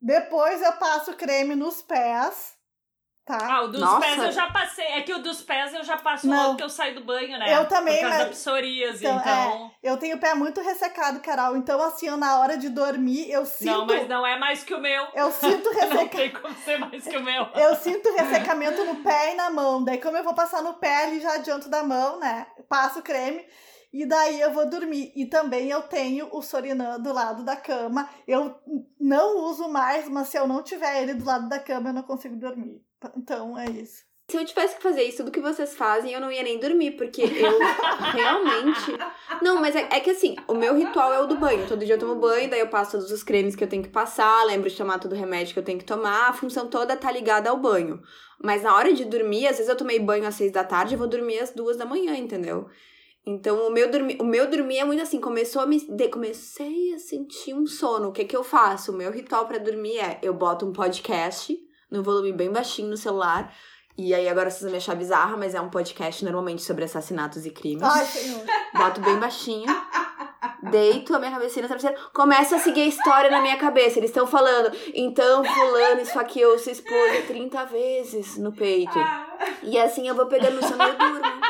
Depois, eu passo creme nos pés, tá? Ah, o dos Nossa. pés eu já passei. É que o dos pés eu já passo Não. logo que eu saio do banho, né? Eu também, Por causa mas- da psoríase, Então, então. Eu tenho o pé muito ressecado, Carol. Então, assim, eu, na hora de dormir, eu sinto. Não, mas não é mais que o meu. Eu sinto Não resseca... tem como ser mais que o meu. Eu sinto ressecamento no pé e na mão. Daí, como eu vou passar no pé ali já adianto da mão, né? Passo o creme e daí eu vou dormir. E também eu tenho o Sorinã do lado da cama. Eu não uso mais, mas se eu não tiver ele do lado da cama, eu não consigo dormir. Então é isso. Se eu tivesse que fazer isso, tudo que vocês fazem, eu não ia nem dormir, porque eu realmente. Não, mas é, é que assim, o meu ritual é o do banho. Todo dia eu tomo banho, daí eu passo todos os cremes que eu tenho que passar, lembro de tomar todo o remédio que eu tenho que tomar. A função toda tá ligada ao banho. Mas na hora de dormir, às vezes eu tomei banho às seis da tarde, eu vou dormir às duas da manhã, entendeu? Então, o meu, dormir, o meu dormir é muito assim, começou a me. de- comecei a sentir um sono. O que que eu faço? O meu ritual pra dormir é: eu boto um podcast no volume bem baixinho no celular. E aí, agora vocês vão me achar bizarra, mas é um podcast normalmente sobre assassinatos e crimes. Ai, senhor. Boto bem baixinho. Deito a minha cabecinha na travesseira. Começo a seguir a história na minha cabeça. Eles estão falando. Então, fulano esfaqueou sua esposa 30 vezes no peito. E assim eu vou pegando no sono e durmo.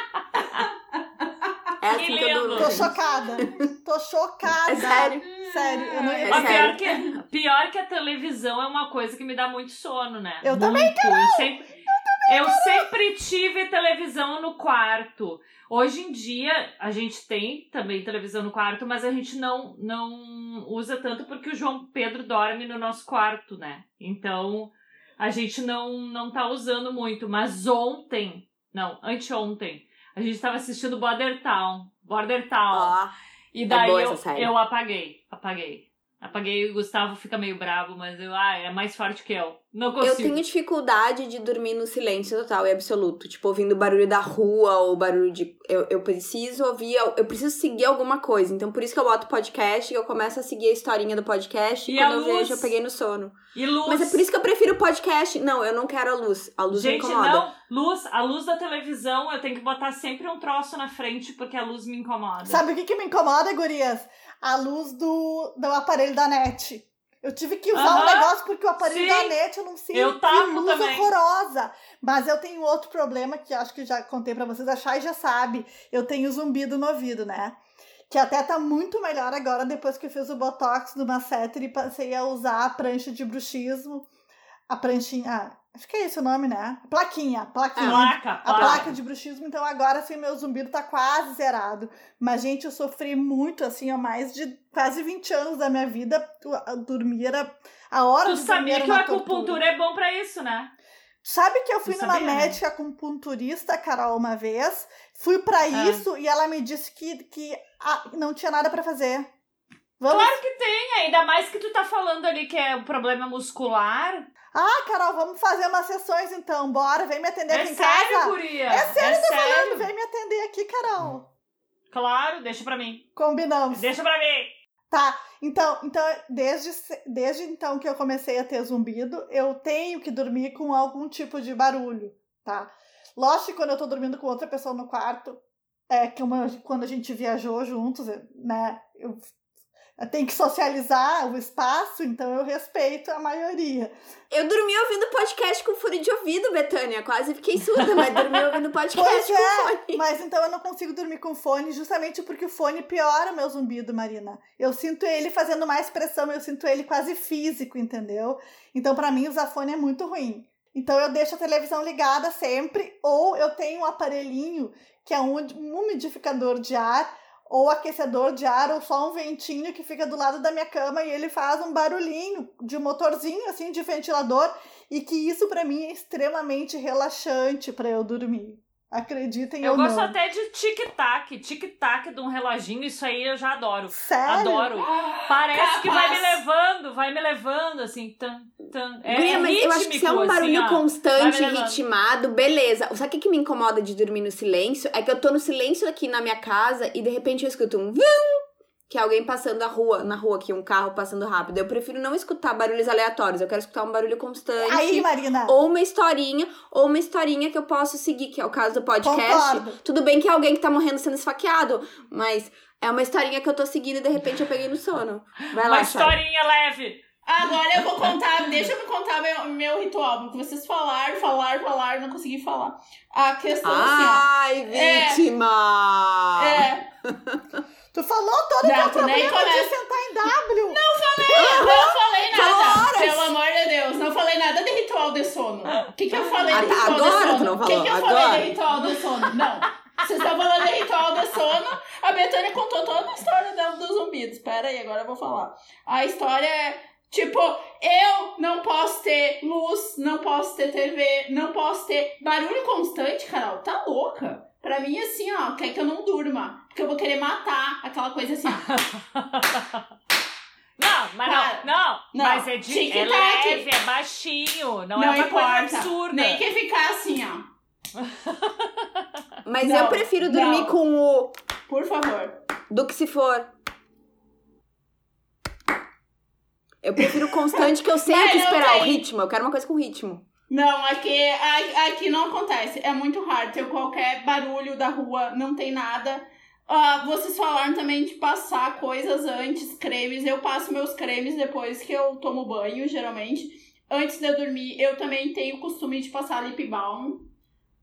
É assim que, eu durmo. Tô chocada. Tô chocada. É sério. Sério, eu não ia É sério. pior que, pior que a televisão é uma coisa que me dá muito sono, né? Eu muito. também, Eu sempre, eu sempre tive televisão no quarto. Hoje em dia, a gente tem também televisão no quarto, mas a gente não, não usa tanto porque o João Pedro dorme no nosso quarto, né? Então, a gente não, não tá usando muito. Mas ontem, não, anteontem, a gente tava assistindo Border Town. Border Town. Ó, E daí boa eu, eu apaguei, apaguei. Apaguei e o Gustavo fica meio bravo, mas eu, ah, é mais forte que eu. Não eu consigo. tenho dificuldade de dormir no silêncio total e absoluto. Tipo, ouvindo barulho da rua ou barulho de. Eu, eu preciso ouvir, eu preciso seguir alguma coisa. Então, por isso que eu boto podcast e eu começo a seguir a historinha do podcast. E, E quando a eu luz? vejo, eu peguei no sono. E luz. Mas é por isso que eu prefiro podcast. Não, eu não quero a luz. A luz Gente, me incomoda. não, luz, a luz da televisão eu tenho que botar sempre um troço na frente porque a luz me incomoda. Sabe o que, que me incomoda, gurias? A luz do, do aparelho da net. Eu tive que usar um Aham, negócio porque o aparelho sim. da net eu não sinto. Eu que luz também. horrorosa. Mas eu tenho outro problema que acho que já contei pra vocês. A Chay já sabe. Eu tenho zumbido no ouvido, né? Que até tá muito melhor agora depois que eu fiz o Botox do Masseter e passei a usar a prancha de bruxismo. A pranchinha. Ah, acho que é esse o nome, né? Plaquinha. Plaquinha. Placa, A placa. placa de bruxismo, então agora assim, meu zumbido tá quase zerado. Mas, gente, eu sofri muito, assim, há mais de quase 20 anos da minha vida. tu- a- Dormir era. A hora Tu de sabia que a acupuntura é bom pra isso, né? Sabe que eu fui Tu numa sabia, né? médica acupunturista, Carol, uma vez. Fui pra Ah. isso e ela me disse que, que ah, não tinha nada pra fazer. Vamos. Claro que tem, ainda mais que tu tá falando ali que é um problema muscular. Ah, Carol, vamos fazer umas sessões então. Bora, vem me atender É aqui em sério, casa. guria? É sério, é tô sério. falando, vem me atender aqui, Carol. Claro, deixa pra mim. Combinamos. Deixa pra mim. Tá, então, então desde, desde então que eu comecei a ter zumbido, eu tenho que dormir com algum tipo de barulho, tá? Lógico que quando eu tô dormindo com outra pessoa no quarto, é que uma- quando a gente viajou juntos, né? Eu, tenho que socializar o espaço, então eu respeito a maioria. Eu dormi ouvindo podcast com fone de ouvido, Betânia. Quase fiquei surda, mas dormi ouvindo podcast Pois com é, fone. mas então eu não consigo dormir com fone justamente porque o fone piora o meu zumbido, Marina. Eu sinto ele fazendo mais pressão, eu sinto ele quase físico, entendeu? Então pra mim usar fone é muito ruim. Então eu deixo a televisão ligada sempre, ou eu tenho um aparelhinho que é um umidificador de ar, ou aquecedor de ar, ou só um ventinho que fica do lado da minha cama e ele faz um barulhinho de motorzinho, assim, de ventilador, e que isso pra mim é extremamente relaxante pra eu dormir. Acreditem Eu ou gosto não. até de tic-tac. Tic-tac de um reloginho, isso aí eu já adoro. Sério? Adoro. Parece que vai me Capaz. levando, vai me levando, assim, tan, tan. É, Guria, é mas eu acho que se é um rítmico, barulho assim, constante, ritmado, beleza. Sabe o que, que me incomoda de dormir no silêncio? É que eu tô no silêncio aqui na minha casa e de repente eu escuto um vum, que é alguém passando a rua, na rua aqui, um carro passando rápido. Eu prefiro não escutar barulhos aleatórios, eu quero escutar um barulho constante. Aí, Marina, Ou uma historinha, ou uma historinha que eu posso seguir, que é o caso do podcast. Concordo. Tudo bem que é alguém que tá morrendo sendo esfaqueado, mas é uma historinha que eu tô seguindo e de repente eu peguei no sono. Vai lá, Uma historinha leve. Agora eu vou contar, deixa eu contar meu, meu ritual, porque vocês falaram, falaram, falaram, não consegui falar. A questão Ai, É. vítima! assim, ó. É, Tu falou todo o Não, teu tu nem problema de começa. sentar em W. não falei Falou nada. horas. Pelo amor de Deus, não falei nada de ritual de sono. O que, que eu falei Ah, de ritual agora de tu sono? não O que, falou, que eu agora. falei de ritual de sono? Não. Vocês estão falando de ritual de sono. A Betânia contou toda a história dela dos zumbidos. Pera aí, agora eu vou falar. A história é. Tipo, eu não posso ter luz, não posso ter TV, não posso ter barulho constante, Carol. Tá louca? Pra mim, assim, ó, quer que eu não durma. Porque eu vou querer matar aquela coisa assim. Não, mas Para. não, não, Não, Mas é, de, é leve, é baixinho. Não, é uma importa. coisa absurda. Nem que ficar assim, ó. Mas Não, eu prefiro dormir não. com o Por favor. do que se for. Eu prefiro constante que eu sei o que não esperar, o tem. ritmo. Eu quero uma coisa com ritmo. Não, aqui, aqui não acontece. É muito raro ter qualquer barulho da rua, não tem nada. Ah, vocês falaram também de passar coisas antes, cremes. Eu passo meus cremes depois que eu tomo banho, geralmente. Antes de eu dormir, eu também tenho o costume de passar lip balm.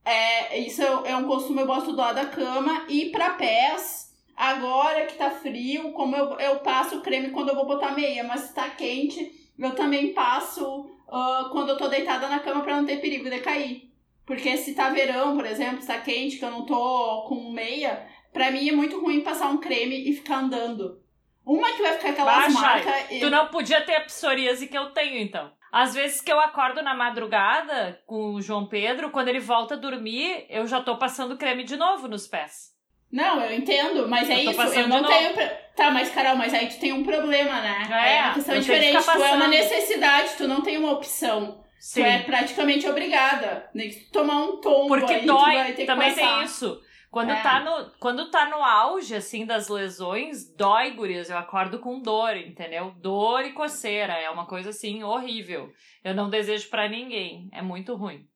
É, isso é, é um costume eu gosto do lado da cama. E pra pés, agora que tá frio, como eu, eu passo creme quando eu vou botar meia, mas se tá quente, eu também passo ah, quando eu tô deitada na cama pra não ter perigo de cair. Porque se tá verão, por exemplo, se tá quente, que eu não tô com meia, pra mim é muito ruim passar um creme e ficar andando. Uma que vai ficar aquelas marcas. e- Tu não podia ter a psoríase que eu tenho, então. Às vezes que eu acordo na madrugada com o João Pedro, quando ele volta a dormir, eu já tô passando creme de novo nos pés. Não, eu entendo, mas é Eu tô isso. Eu não tenho. pro- Tá, mas Carol, mas aí tu tem um problema, né? É, uma questão que diferente. ficar Tu é uma necessidade, tu não tem uma opção. Sim. Tu é praticamente obrigada. Que tu tomar um tombo Porque aí, dói, ter que também tem isso. Quando, É. tá no, quando tá no auge, assim, das lesões, dói, gurias. Eu acordo com dor, entendeu? Dor e coceira. É uma coisa, assim, horrível. Eu não desejo pra ninguém. É muito ruim.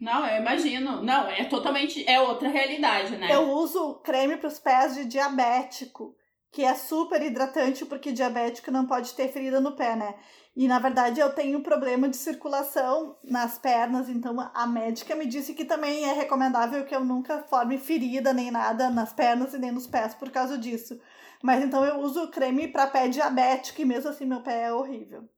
Não, eu imagino. Não, é totalmente. É outra realidade, né? Eu uso creme para os pés de diabético, que é super hidratante, porque diabético não pode ter ferida no pé, né? E na verdade eu tenho problema de circulação nas pernas, então a médica me disse que também é recomendável que eu nunca forme ferida nem nada nas pernas e nem nos pés por causa disso. Mas então eu uso creme para pé diabético e mesmo assim meu pé é horrível.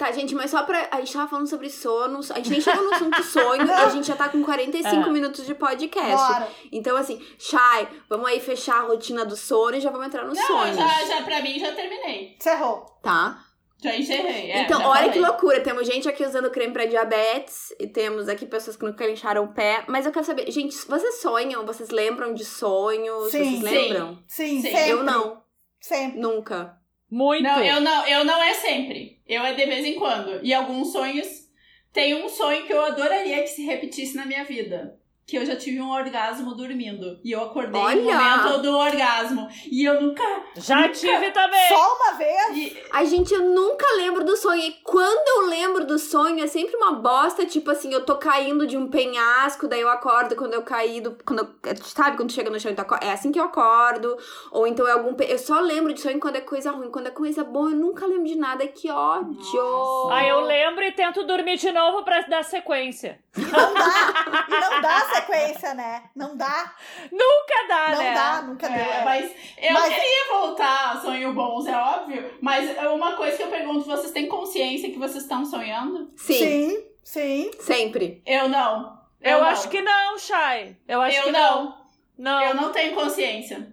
Tá, gente, mas só pra. A gente tava falando sobre sonos. A gente nem chegou no assunto sonho e a gente já tá com 45 É. minutos de podcast. Bora! Então, assim, Chay, vamos aí fechar a rotina do sono e já vamos entrar nos Não, sonhos. já, já pra mim já terminei. Encerrou. Tá? Já encerrei. é, então, já olha falei. que loucura. Temos gente aqui usando creme pra diabetes e temos aqui pessoas que nunca incharam o pé. Mas eu quero saber, gente, vocês sonham? Vocês lembram de sonhos? Sim, vocês sim. lembram? Sim, Sim. sempre. Eu não. Sempre. Nunca. Muito. Não, eu não, eu não é sempre. Eu é de vez em quando. E alguns sonhos. Tem um sonho que eu adoraria que se repetisse na minha vida. Que eu já tive um orgasmo dormindo. E eu acordei Olha! no momento do orgasmo. E eu nunca. Já tive também. Só uma vez? e- Ai, gente, eu nunca lembro do sonho. E quando eu lembro do sonho, é sempre uma bosta. Tipo assim, eu tô caindo de um penhasco, daí eu acordo quando eu caí do. Quando eu, sabe quando chega no chão e acorda? É assim que eu acordo. Ou então é algum. pe- Eu só lembro de sonho quando é coisa ruim. Quando é coisa boa, eu nunca lembro de nada. Que ódio! Nossa. Aí eu lembro e tento dormir de novo pra dar sequência. Não dá. E não dá sequência, né? Não dá. Nunca dá, Não né? dá, nunca deu. É, é. mas eu Mas- queria voltar a sonho bons, é óbvio. Mas uma coisa que eu pergunto: vocês têm consciência que vocês estão sonhando? Sim, Sim, sim. sempre. Eu não. Eu, não. acho que não, Chay. Eu acho eu que não. não. Não. Eu não tenho consciência.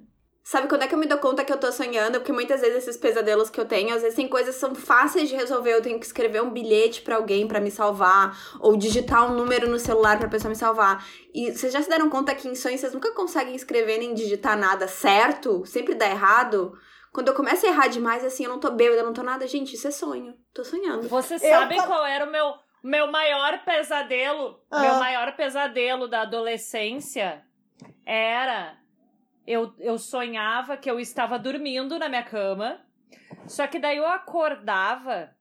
Sabe quando é que eu me dou conta que eu tô sonhando? Porque muitas vezes esses pesadelos que eu tenho, às vezes tem coisas que são fáceis de resolver. Eu tenho que escrever um bilhete pra alguém pra me salvar, ou digitar um número no celular pra pessoa me salvar. E vocês já se deram conta que em sonhos vocês nunca conseguem escrever nem digitar nada certo? Sempre dá errado? Quando eu começo a errar demais, assim, eu não tô bêbada, eu não tô nada. Gente, isso é sonho. Tô sonhando. Vocês Eu sabem qual era o meu, meu maior pesadelo? Ah. Meu maior pesadelo da adolescência era. Eu, eu sonhava que eu estava dormindo na minha cama. Só que daí eu acordava.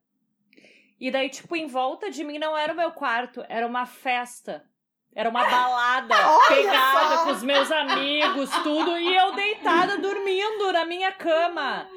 E daí, tipo, em volta de mim não era o meu quarto, era uma festa. Era uma balada Olha pegada só! com os meus amigos, tudo. E eu deitada dormindo na minha cama.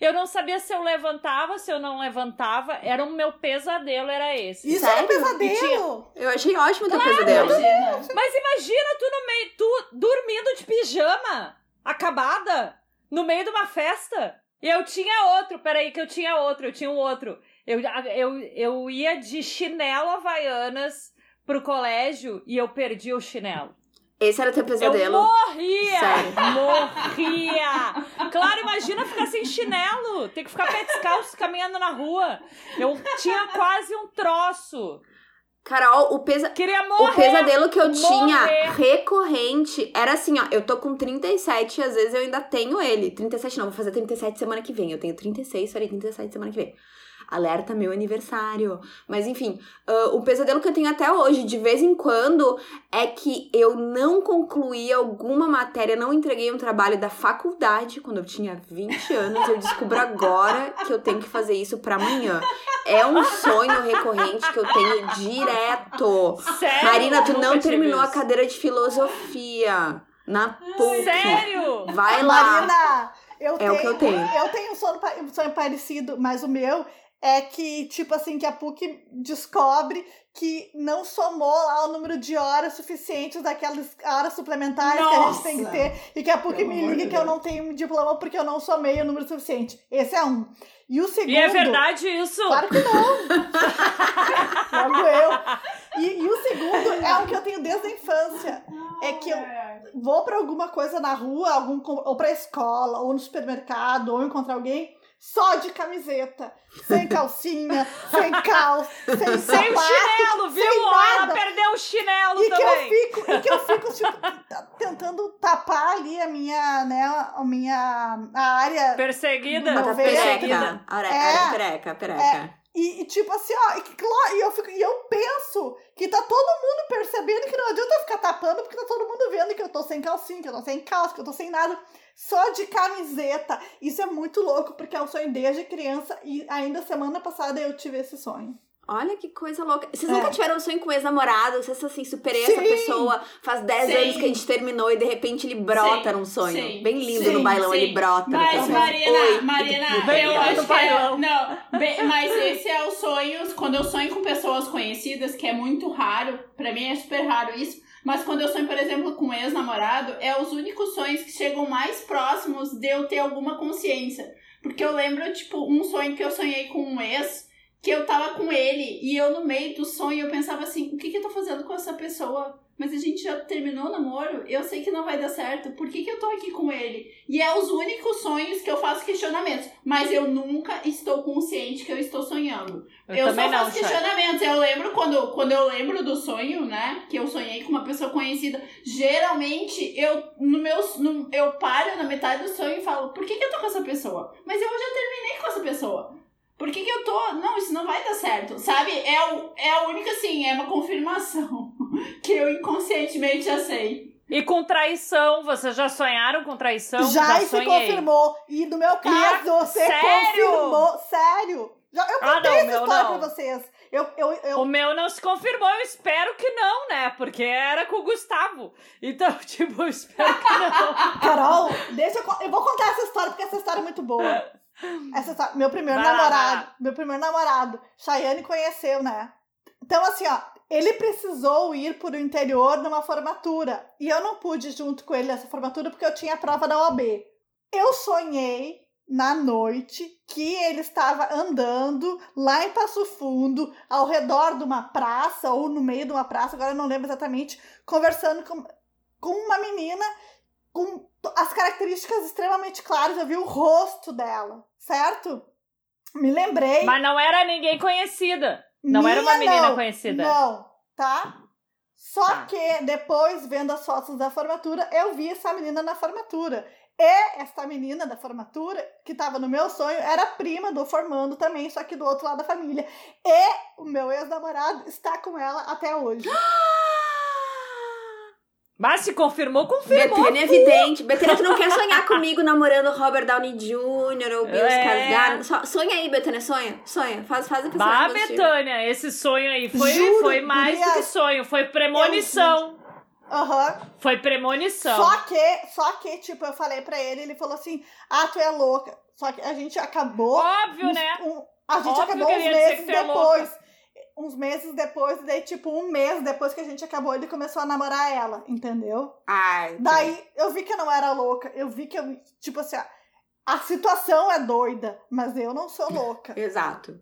Eu não sabia se eu levantava, se eu não levantava. Era o meu pesadelo, era esse. Isso é um pesadelo! Eu achei ótimo teu pesadelo. Imagina. Mas imagina tu no meio, tu dormindo de pijama, acabada, no meio de uma festa. E eu tinha outro, peraí, que eu tinha outro, eu tinha um outro. Eu, eu, eu ia de chinelo havaianas pro colégio e eu perdi o chinelo. Esse era teu Eu pesadelo. morria! Sério. Morria! Claro, imagina ficar sem chinelo. Tem que ficar pé descalço caminhando na rua. Eu tinha quase um troço. Carol, o, pesa... Queria o morrer. pesadelo que eu morrer. tinha recorrente era assim, ó. Eu tô com 37 e às vezes eu ainda tenho ele. 37 não, vou fazer 37 semana que vem. Eu tenho 36, farei 37 semana que vem. Alerta meu aniversário. Mas enfim, ah, o pesadelo que eu tenho até hoje, de vez em quando, é que eu não concluí alguma matéria, não entreguei um trabalho da faculdade quando eu tinha 20 anos. Eu descubro agora que eu tenho que fazer isso pra amanhã. É um sonho recorrente que eu tenho direto. Sério? Marina, tu não terminou a cadeira de filosofia na PUC. Sério? Vai lá. Marina, eu É tenho, o que eu tenho. Eu tenho um sonho, um sonho parecido, mas o meu é que, tipo assim, que a PUC descobre que não somou lá o número de horas suficientes daquelas horas suplementares que a gente tem que Nossa! ter e que a PUC Pelo me liga que eu não tenho diploma porque eu não somei o número suficiente. Esse é um. E o segundo. E é verdade isso? Claro que não! Logo eu. E, e o segundo é um que eu tenho desde a infância. É que eu vou pra alguma coisa na rua, algum, ou pra escola, ou no supermercado, ou encontrar alguém só de camiseta. Sem calcinha, sem calça, sem Sem o sapato. chinelo, viu? sem Ela nada. perdeu o chinelo E que, eu também. fico, e que eu fico, tipo, t- tentando tapar ali a minha, né, a minha a área. Perseguida. Tá pereca. Areca, É. pereca, pereca. E, e tipo assim, ó, e, que, e eu, fico, e eu penso que tá todo mundo percebendo que não adianta eu ficar tapando, porque tá todo mundo vendo que eu tô sem calcinha, que eu tô sem calça, que eu tô sem nada, só de camiseta. Isso é muito louco, porque é um sonho desde criança, e ainda semana passada eu tive esse sonho. Olha que coisa louca. Vocês É. nunca tiveram um sonho com ex-namorado? Vocês assim, superei essa Sim. pessoa, faz 10 Sim. anos que a gente terminou e de repente ele brota Sim. num sonho. Sim. Bem lindo Sim. no bailão, Sim. ele brota. no Mas. Marina, Oi. Marina, eu acho que é, bailão. Não, bem- mas esse é o sonho. Quando eu sonho com pessoas conhecidas, que é muito raro, pra mim é super raro isso. Mas quando eu sonho, por exemplo, com um ex-namorado, é os únicos sonhos que chegam mais próximos de eu ter alguma consciência. Porque eu lembro, tipo, um sonho que eu sonhei com um ex, que eu tava com ele, e eu no meio do sonho eu pensava assim, o que que eu tô fazendo com essa pessoa? Mas a gente já terminou o namoro, eu sei que não vai dar certo, por que que eu tô aqui com ele? E é os únicos sonhos que eu faço questionamentos. Mas eu nunca estou consciente que eu estou sonhando. Eu, Eu, só faço questionamentos. Eu lembro quando, quando eu lembro do sonho, né? Que eu sonhei com uma pessoa conhecida. Geralmente, eu no meu, no, eu paro na metade do sonho e falo, por que, que eu tô com essa pessoa? Mas eu já terminei com essa pessoa. Por que, que eu tô. Não, isso não vai dar certo. Sabe? É, o, é a única, assim, é uma confirmação que eu inconscientemente já sei. E com traição, vocês já sonharam com traição? já, e se sonhei. confirmou. E no meu caso, você Sério? confirmou. Sério? Já, eu Ah, contei não, essa meu história não. pra vocês. Eu, eu, eu, O meu não se confirmou, eu espero que não, né? Porque era com o Gustavo. Então, tipo, eu espero que não. Carol, deixa eu, eu vou contar essa história porque essa história é muito boa. Essa história, meu primeiro Vai namorado, lá. meu primeiro namorado, Chayane conheceu, né? Então assim, ó, ele precisou ir pro interior numa formatura e eu não pude junto com ele nessa formatura porque eu tinha a prova da OAB. Eu sonhei na noite que ele estava andando lá em Passo Fundo, ao redor de uma praça ou no meio de uma praça, agora eu não lembro exatamente, conversando com, com uma menina com as características extremamente claras. Eu vi o rosto dela, certo? Me lembrei. Mas não era ninguém conhecida. Não era uma Minha, menina não. conhecida. Não, tá? Só Tá. que depois, vendo as fotos da formatura, eu vi essa menina na formatura. E essa menina da formatura, que tava no meu sonho, era prima do formando também, só que do outro lado da família. E o meu ex-namorado está com ela até hoje. Mas se confirmou, confirmou. Betânia é evidente. Betânia, tu não quer sonhar comigo namorando Robert Downey Jr. ou Bill É. Skarsgård? Sonha aí, Betânia, sonha. Sonha. Faz, faz a pessoa Bah, positiva. Betânia, esse sonho aí foi, Juro, foi mais do que sonho, foi premonição. Aham. Foi premonição. Só que, só que, tipo, eu falei pra ele, ele falou assim, ah, tu é louca. Só que a gente acabou. Óbvio, uns- né? um- a gente Óbvio acabou uns dizer meses é depois. Uns meses depois, daí, tipo, um mês depois que a gente acabou, ele começou a namorar ela, entendeu? Ai, tá. Daí eu vi que eu não era louca. Eu vi que eu, tipo assim, a, a situação é doida, mas eu não sou louca. Exato.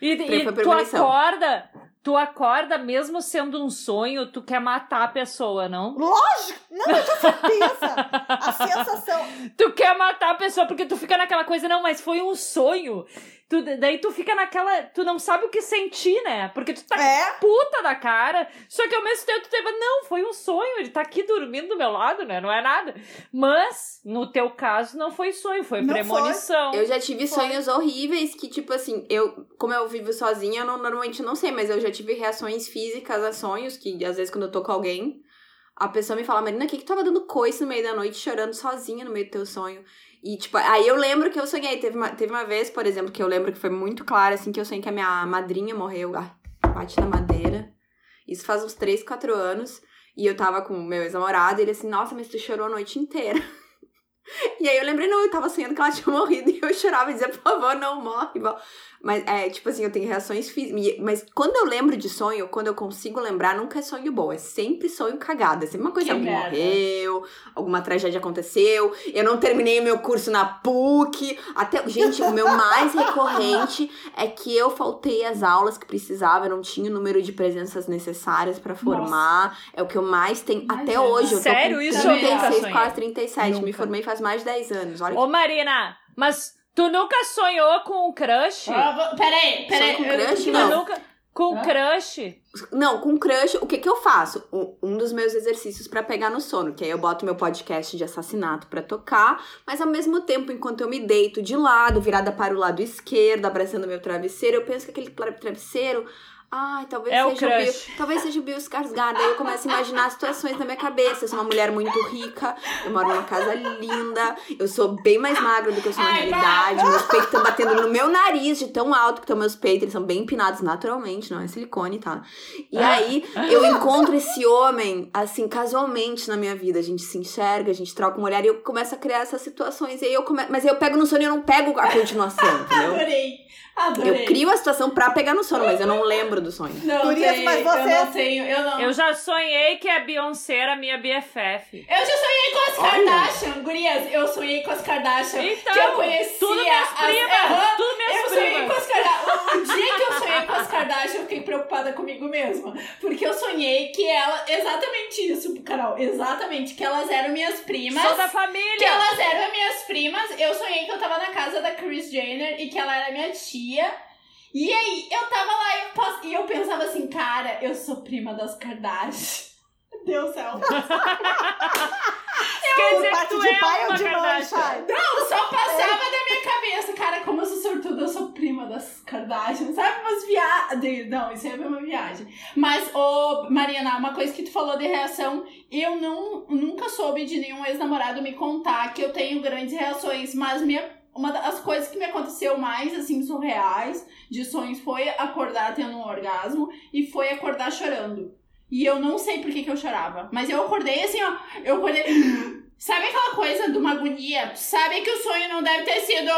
E, e tu acorda, tu acorda mesmo sendo um sonho, tu quer matar a pessoa, não? Lógico! Não, eu tinha certeza! A sensação. Tu quer matar a pessoa porque tu fica naquela coisa, não, mas foi um sonho. Tu, daí tu fica naquela. Tu não sabe o que sentir, né? Porque tu tá É, puta da cara. Só que ao mesmo tempo tu teve. Não, foi um sonho. Ele tá aqui dormindo do meu lado, né? Não é nada. Mas, no teu caso, não foi sonho, foi Não premonição. Eu já tive Foi. sonhos horríveis que, tipo assim, eu, como eu vivo sozinha, eu não- normalmente não sei, mas eu já tive reações físicas a sonhos, que às vezes quando eu tô com alguém, a pessoa me fala, Marina, o que que tava dando coice no meio da noite, chorando sozinha no meio do teu sonho? E, tipo, aí eu lembro que eu sonhei. Teve uma, teve uma vez, por exemplo, que eu lembro que foi muito claro, assim, que eu sonhei que a minha madrinha morreu. Ai, bate na madeira. Isso faz uns 3, 4 anos. E eu tava com o meu ex-namorado, ele assim, nossa, mas tu chorou a noite inteira. E aí eu lembrei, não, eu tava sonhando que ela tinha morrido e eu chorava e dizia, por favor, não morre. Vó." Mas é, tipo assim, eu tenho reações físicas. Mas quando eu lembro de sonho, quando eu consigo lembrar, nunca é sonho bom. É sempre sonho cagado. É sempre uma coisa, Que alguém merda. morreu, alguma tragédia aconteceu. Eu não terminei meu curso na PUC. Até, gente, o meu mais recorrente é que eu faltei as aulas que precisava, eu não tinha o número de presenças necessárias pra formar. É o que eu mais tenho. Até hoje, eu tô Sério? com Isso eu nunca 36, sonhei. quase 37. Me Nunca. formei faz mais de 10 anos. Olha Ô, Marina, mas tu nunca sonhou com um crush? Ah, vou- Peraí, peraí. Com eu- crush, Tu não. nunca. Com Hã? crush? Não, com crush, o que que eu faço? Um, dos meus exercícios pra pegar no sono, que aí eu boto meu podcast de assassinato pra tocar, mas ao mesmo tempo, enquanto eu me deito de lado, virada para o lado esquerdo, abraçando meu travesseiro, eu penso que aquele tra- travesseiro, ai, talvez É seja o Bill, talvez seja o Bill Skarsgård, aí eu começo a imaginar situações na minha cabeça. Eu sou uma mulher muito rica, eu moro numa casa linda, eu sou bem mais magra do que eu sou na Ai, realidade, meus peitos estão batendo no meu nariz de tão alto que estão meus peitos, eles são bem empinados naturalmente, não é silicone, tá? E aí, eu encontro esse homem, assim, casualmente na minha vida. A gente se enxerga, a gente troca um olhar e eu começo a criar essas situações. E aí eu come... Mas aí eu pego no sono e eu não pego a continuação, entendeu? Adorei. Adorei. Eu crio a situação pra pegar no sono, mas eu não lembro do sonho. Não, Gurias, mas eu você- não tenho, eu não. Eu já sonhei que a Beyoncé era minha BFF. Eu já sonhei com as Olha. Kardashian, gurias. Eu sonhei com as Kardashian. Então, que eu conhecia. tudo minhas as- primas, Aham. tudo minhas Eu sonhei primas. com as Kardashian. O dia que eu sonhei com as Kardashian, eu fiquei preocupada comigo mesma. Porque eu sonhei que ela. Exatamente isso, Carol. Exatamente. Que elas eram minhas primas. Sou da Que família. elas eram minhas primas. Eu sonhei que eu tava na casa da Kris Jenner e que ela era minha tia. E aí, eu tava lá e eu, pass- e eu pensava assim, cara, eu sou prima das Kardashian. Deus do céu. Quer por dizer parte de é pai ou de mãe, Kardashian. Chay? Não, só passava da minha cabeça. Cara, como eu sou sortuda, eu sou prima das Kardashian. Sabe umas viagens. Não, isso é uma viagem. Mas, ô, Mariana, uma coisa que tu falou de reação, eu não, nunca soube de nenhum ex-namorado me contar que eu tenho grandes reações, mas minha. Uma das coisas que me aconteceu mais, assim, surreais de sonhos foi acordar tendo um orgasmo e foi acordar chorando. E eu não sei por que, que eu chorava. Mas eu acordei assim, ó. Eu acordei. Sabe aquela coisa de uma agonia? Tu sabe que o sonho não deve ter sido.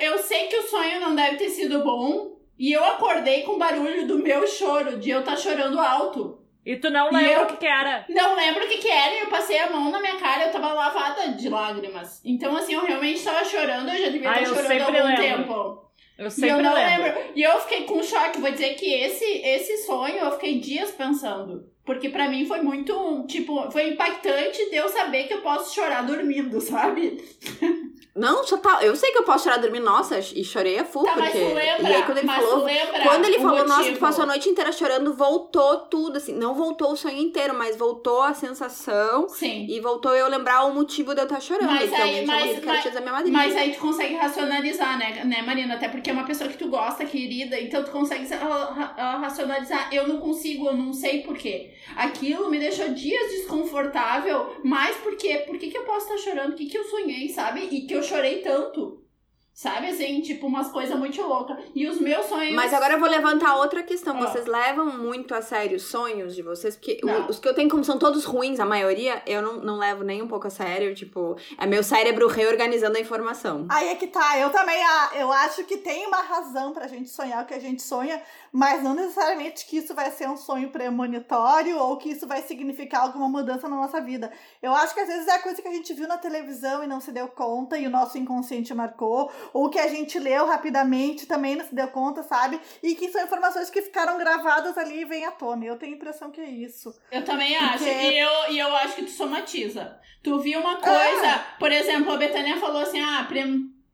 Eu sei que o sonho não deve ter sido bom. E eu acordei com o barulho do meu choro, de eu estar chorando alto. E tu não lembra eu- o que, que era. Não lembro o que que era e eu passei a mão na minha cara eu tava lavada de lágrimas. Então, assim, eu realmente tava chorando, eu já devia Ah, estar eu chorando há algum lembro. tempo. Eu E sempre eu não lembro. lembro. E eu fiquei com choque. Vou dizer que esse, esse sonho eu fiquei dias pensando. Porque pra mim foi muito, tipo, foi impactante de eu saber que eu posso chorar dormindo, sabe? Não, só tá. Eu sei que eu posso chorar dormir, nossa, e chorei a full, Tá, mas porque. tu lembra? E aí quando ele mas falou. Quando ele falou, nossa, tu motivo? passou a noite inteira chorando, voltou tudo, assim. Não voltou o sonho inteiro, mas voltou a sensação. Sim. E voltou eu lembrar o motivo de eu estar chorando. Mas aí- é mas- motivo tinha da minha madrinha. Mas aí tu consegue racionalizar, né, né, Marina? Até porque é uma pessoa que tu gosta, querida, então tu consegue ra- ra- ra- racionalizar. Eu não consigo, eu não sei porquê. Aquilo me deixou dias desconfortável, mas por quê? Por que, que eu posso estar chorando? O que, que eu sonhei, sabe? E que eu chorei tanto. Sabe assim, tipo, umas coisas muito loucas. E os meus sonhos. Mas agora eu vou levantar outra questão. Ó. Vocês levam muito a sério os sonhos de vocês? Porque Não. os que eu tenho, como são todos ruins, a maioria, eu não, não levo nem um pouco a sério. Tipo, é meu cérebro reorganizando a informação. Aí é que tá, eu também ah, eu acho que tem uma razão pra gente sonhar o que a gente sonha, mas não necessariamente que isso vai ser um sonho premonitório ou que isso vai significar alguma mudança na nossa vida. Eu acho que às vezes é a coisa que a gente viu na televisão e não se deu conta e o nosso inconsciente marcou, ou que a gente leu rapidamente também não se deu conta, sabe? E que são informações que ficaram gravadas ali e vêm à tona. Eu tenho a impressão que é isso. Eu também acho. Porque- E, eu, e eu acho que tu somatiza. Tu viu uma coisa, por exemplo, a Betânia falou assim: ah,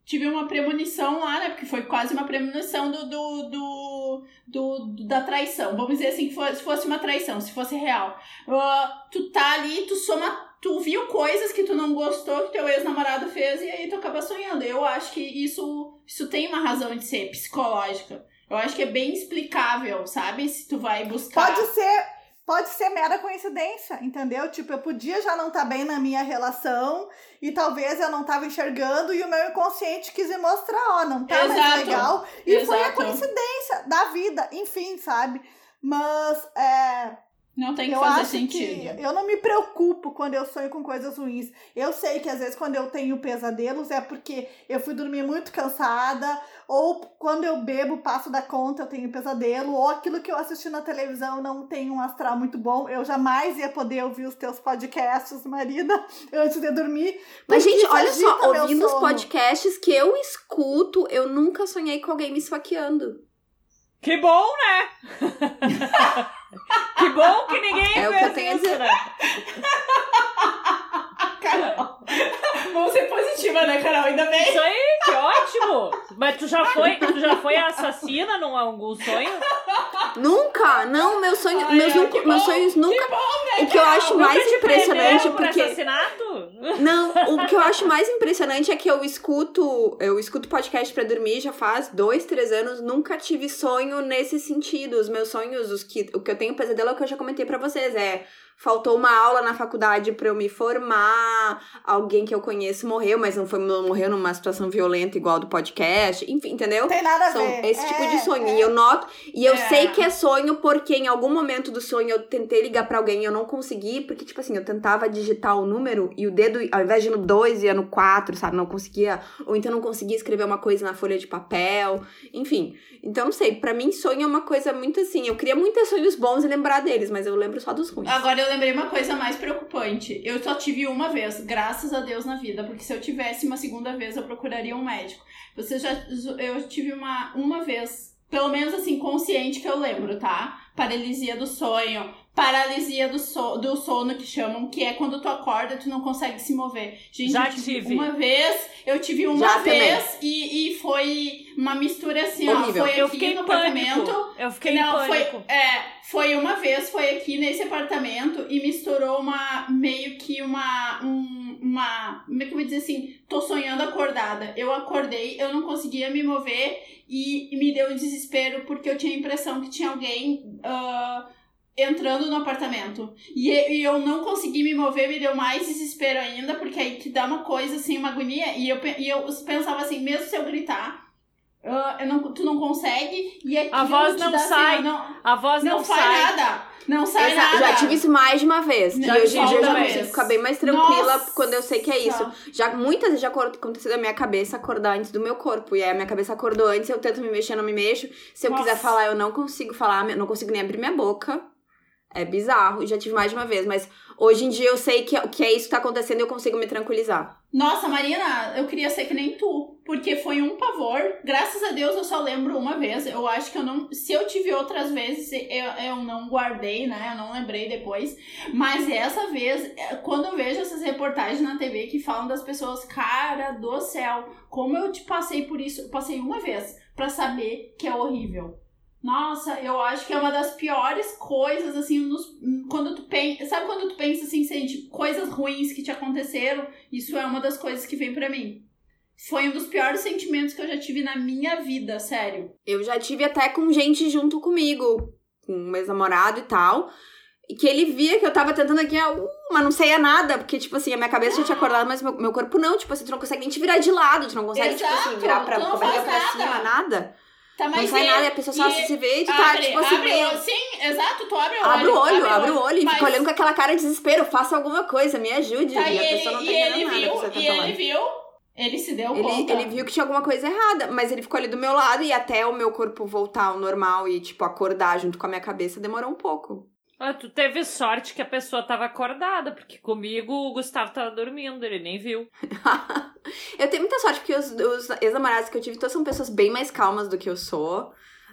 tive uma premonição lá, né? Porque foi quase uma premonição do, do, do, do- da traição. Vamos dizer assim, que fosse, se fosse uma traição, se fosse real. Ah, tu tá ali, tu soma. Tu viu coisas que tu não gostou que teu ex-namorado fez e aí tu acaba sonhando. Eu acho que isso, isso tem uma razão de ser psicológica. Eu acho que é bem explicável, sabe? Se tu vai buscar. Pode ser, pode ser mera coincidência, entendeu? Tipo, eu podia já não estar bem na minha relação e talvez eu não estava enxergando e o meu inconsciente quis me mostrar, ó, não tá mais Exato. legal. E foi a Exato. coincidência da vida, enfim, sabe? Mas é, Não tem que eu fazer acho sentido. que eu não me preocupo quando eu sonho com coisas ruins. Eu sei que às vezes quando eu tenho pesadelos é porque eu fui dormir muito cansada, ou quando eu bebo, passo da conta, eu tenho pesadelo, ou aquilo que eu assisti na televisão não tem um astral muito bom. Eu jamais ia poder ouvir os teus podcasts, Marina, antes de dormir. Mas, gente, olha só, ouvindo os podcasts que eu escuto, eu nunca sonhei com alguém me esfaqueando. Que bom, né? que bom que ninguém É o que fez eu tenho a isso, dizer. né? Carol. Vamos ser positiva, né, Carol? Ainda bem. Isso aí, que ótimo! Mas tu já foi, tu já foi assassina num algum sonho? Nunca! Não, meus sonhos, Ai, meus, nunca- que meus bom, sonhos nunca. né, o que eu acho mais Nunca te impressionante porque assassinato? Não, o que eu acho mais impressionante é que eu escuto, eu escuto podcast pra dormir já faz dois, três anos, nunca tive sonho nesse sentido. Os meus sonhos, os que, o que eu tenho pesadelo é o que eu já comentei pra vocês, é faltou uma aula na faculdade pra eu me formar, alguém que eu conheço morreu, mas não foi não morreu numa situação violenta igual a do podcast, enfim, entendeu? Não tem nada a São ver. esse tipo É, de sonho. é. E eu noto. E eu É. sei que é sonho porque em algum momento do sonho eu tentei ligar pra alguém e eu não consegui. Porque, tipo assim, eu tentava digitar o número e o dedo, ao invés de ir no 2, ia no 4, sabe? Não conseguia. Ou então não conseguia escrever uma coisa na folha de papel. Enfim. Então, não sei. Pra mim, sonho é uma coisa muito assim. Eu queria muito ter sonhos bons e lembrar deles, mas eu lembro só dos ruins. Agora eu lembrei uma coisa mais preocupante. Eu só tive uma vez, graças a Deus na vida, porque se eu tivesse uma segunda vez eu procuraria um médico. Você já eu tive uma uma vez, pelo menos assim consciente que eu lembro, tá? Paralisia do sonho, paralisia do, so, do sono que chamam, que é quando tu acorda tu não consegue se mover. Gente, Já eu tive, tive. uma vez, eu tive uma Já vez e, e foi uma mistura assim, ó, Horrível. foi Eu aqui fiquei no apartamento. Eu fiquei Não, em foi, pânico. é, foi uma vez, foi aqui nesse apartamento e misturou uma, meio que uma, um, uma, como é que eu vou dizer assim, tô sonhando acordada. Eu acordei, eu não conseguia me mover e, e me deu um desespero porque eu tinha a impressão que tinha alguém ah, entrando no apartamento. E, e eu não consegui me mover, me deu mais desespero ainda, porque aí que dá uma coisa assim, uma agonia. E eu, e eu pensava assim, mesmo se eu gritar, ah, eu não, tu não consegue e aquilo A voz não dá, assim, sai. não, A voz não, não, faz sai. nada. Não sai nada. já tive isso mais de uma vez. Já e hoje em dia eu já consigo ficar bem mais tranquila Nossa. quando eu sei que é isso. Já muitas vezes já aconteceu da minha cabeça acordar antes do meu corpo. E aí a minha cabeça acordou antes, eu tento me mexer, não me mexo. Se eu Nossa. quiser falar, eu não consigo falar, eu não consigo nem abrir minha boca. É bizarro, já tive mais de uma vez, mas hoje em dia eu sei que, que é isso que tá acontecendo e eu consigo me tranquilizar. Nossa, Marina, eu queria ser que nem tu, porque foi um pavor. Graças a Deus eu só lembro uma vez. Eu acho que eu não. Se eu tive outras vezes, eu, eu não guardei, né? Eu não lembrei depois. Mas essa vez, é, quando eu vejo essas reportagens na TV que falam das pessoas, cara do céu, como eu te passei por isso, eu passei uma vez pra saber que é horrível. Nossa, eu acho que é uma das piores coisas, assim, nos, quando tu pensa. Sabe quando tu pensa assim, sente coisas ruins que te aconteceram? Isso é uma das coisas que vem pra mim. Foi um dos piores sentimentos que eu já tive na minha vida, sério. Eu já tive até com gente junto comigo, com um ex-namorado e tal. E que ele via que eu tava tentando aqui, uh, mas não saía nada, porque, tipo assim, a minha cabeça já tinha acordado, mas meu, meu corpo não. Tipo assim, tu não consegue nem te virar de lado, tu não consegue, tipo assim, Exato, virar pra, tu não pra nada. cima, nada. Tá, Não mas sai e- nada, a pessoa só se vê e tá, tipo assim, abre meio... Sim, exato, tu abre o olho. Abre o olho, abre o olho e mas- fica olhando com aquela cara de desespero, faça alguma coisa, me ajude. Tá, e e a pessoa não ele, tá ele entendendo nada. viu, tá e ele viu, ele se deu Ele, conta. ele viu que tinha alguma coisa errada, mas ele ficou ali do meu lado e até o meu corpo voltar ao normal e, tipo, acordar junto com a minha cabeça demorou um pouco. Ah, tu teve sorte que a pessoa tava acordada, porque comigo o Gustavo tava dormindo, ele nem viu. eu tenho muita sorte, porque os, os ex-namorados que eu tive todos são pessoas bem mais calmas do que eu sou.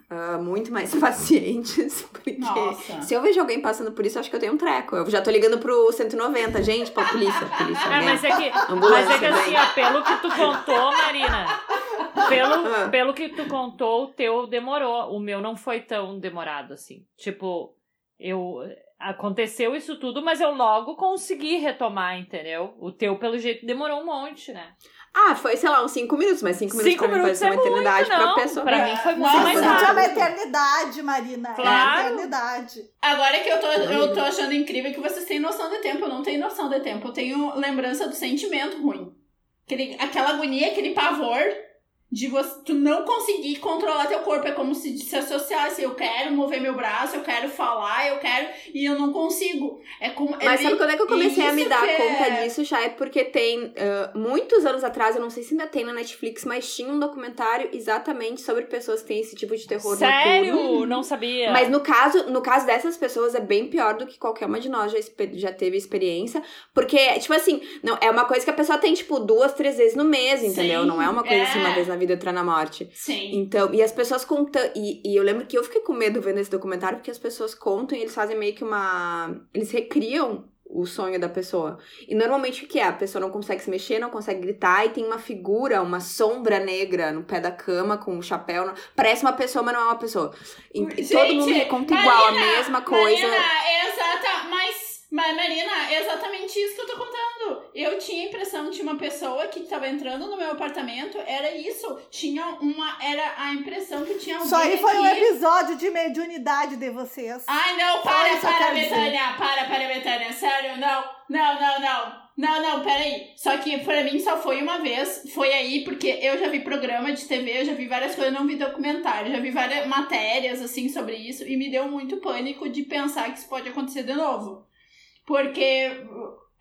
ah, muito mais pacientes, porque Nossa. se eu vejo alguém passando por isso, eu acho que eu tenho um treco. Eu já tô ligando pro 190, gente, pra polícia, polícia. É, mas é que, mas é que assim, vem. ó, pelo que tu contou, Marina, pelo, Ah. pelo que tu contou, o teu demorou. O meu não foi tão demorado assim. Tipo, eu. Aconteceu isso tudo, mas eu logo consegui retomar, entendeu? O teu, pelo jeito, demorou um monte, né? Ah, foi, sei lá, uns 5 minutos, mas 5 minutos Cinco pra mim pode minutos ser é uma eternidade muito, não. pra pessoa. Pra mim foi muito Nossa, mais é uma rápido. eternidade, Marina. É Claro. uma eternidade. Agora que eu tô, eu tô achando incrível que vocês têm noção de tempo. Eu não tenho noção de tempo. Eu tenho lembrança do sentimento ruim. Aquele, aquela agonia, aquele pavor de você, tu não conseguir controlar teu corpo. É como se se associasse. Eu quero mover meu braço, eu quero falar, eu quero. E eu não consigo. É como. Mas é sabe quando é que eu comecei a me dar que é- conta disso, já? É porque tem ah, muitos anos atrás, eu não sei se ainda tem na Netflix, mas tinha um documentário exatamente sobre pessoas que têm esse tipo de terror noturno. Sério? Não sabia. Mas no caso, no caso dessas pessoas é bem pior do que qualquer uma de nós já, já teve experiência. Porque, tipo assim, não, é uma coisa que a pessoa tem, tipo, duas, três vezes no mês, entendeu? Sim, não é uma coisa assim, é. uma vez na vida, outra na morte. Sim. Então, e as pessoas contam. E, e eu lembro que eu fiquei com medo vendo esse documentário, porque as pessoas contam e eles fazem meio que uma. Eles recriam o sonho da pessoa. E normalmente o que é? A pessoa não consegue se mexer, não consegue gritar, e tem uma figura, uma sombra negra no pé da cama com um chapéu. no- Parece uma pessoa, mas não é uma pessoa. E, e todo mundo Gente, conta igual, a Marina, mesma coisa. Marina, exata, mas, Marina, é exatamente isso que eu tô contando. Eu tinha a impressão de uma pessoa que tava entrando no meu apartamento, era isso. Tinha uma, era a impressão que tinha alguém Isso aí foi um aqui. episódio de mediunidade de vocês. Ai, não, Só para, para. Betânia, para, para, Betânia, sério, não, não, não, não. Não, não, peraí. Só que pra mim só foi uma vez. Foi aí, porque eu já vi programa de TV, eu já vi várias coisas, não vi documentário, já vi várias matérias, assim, sobre isso, e me deu muito pânico de pensar que isso pode acontecer de novo. Porque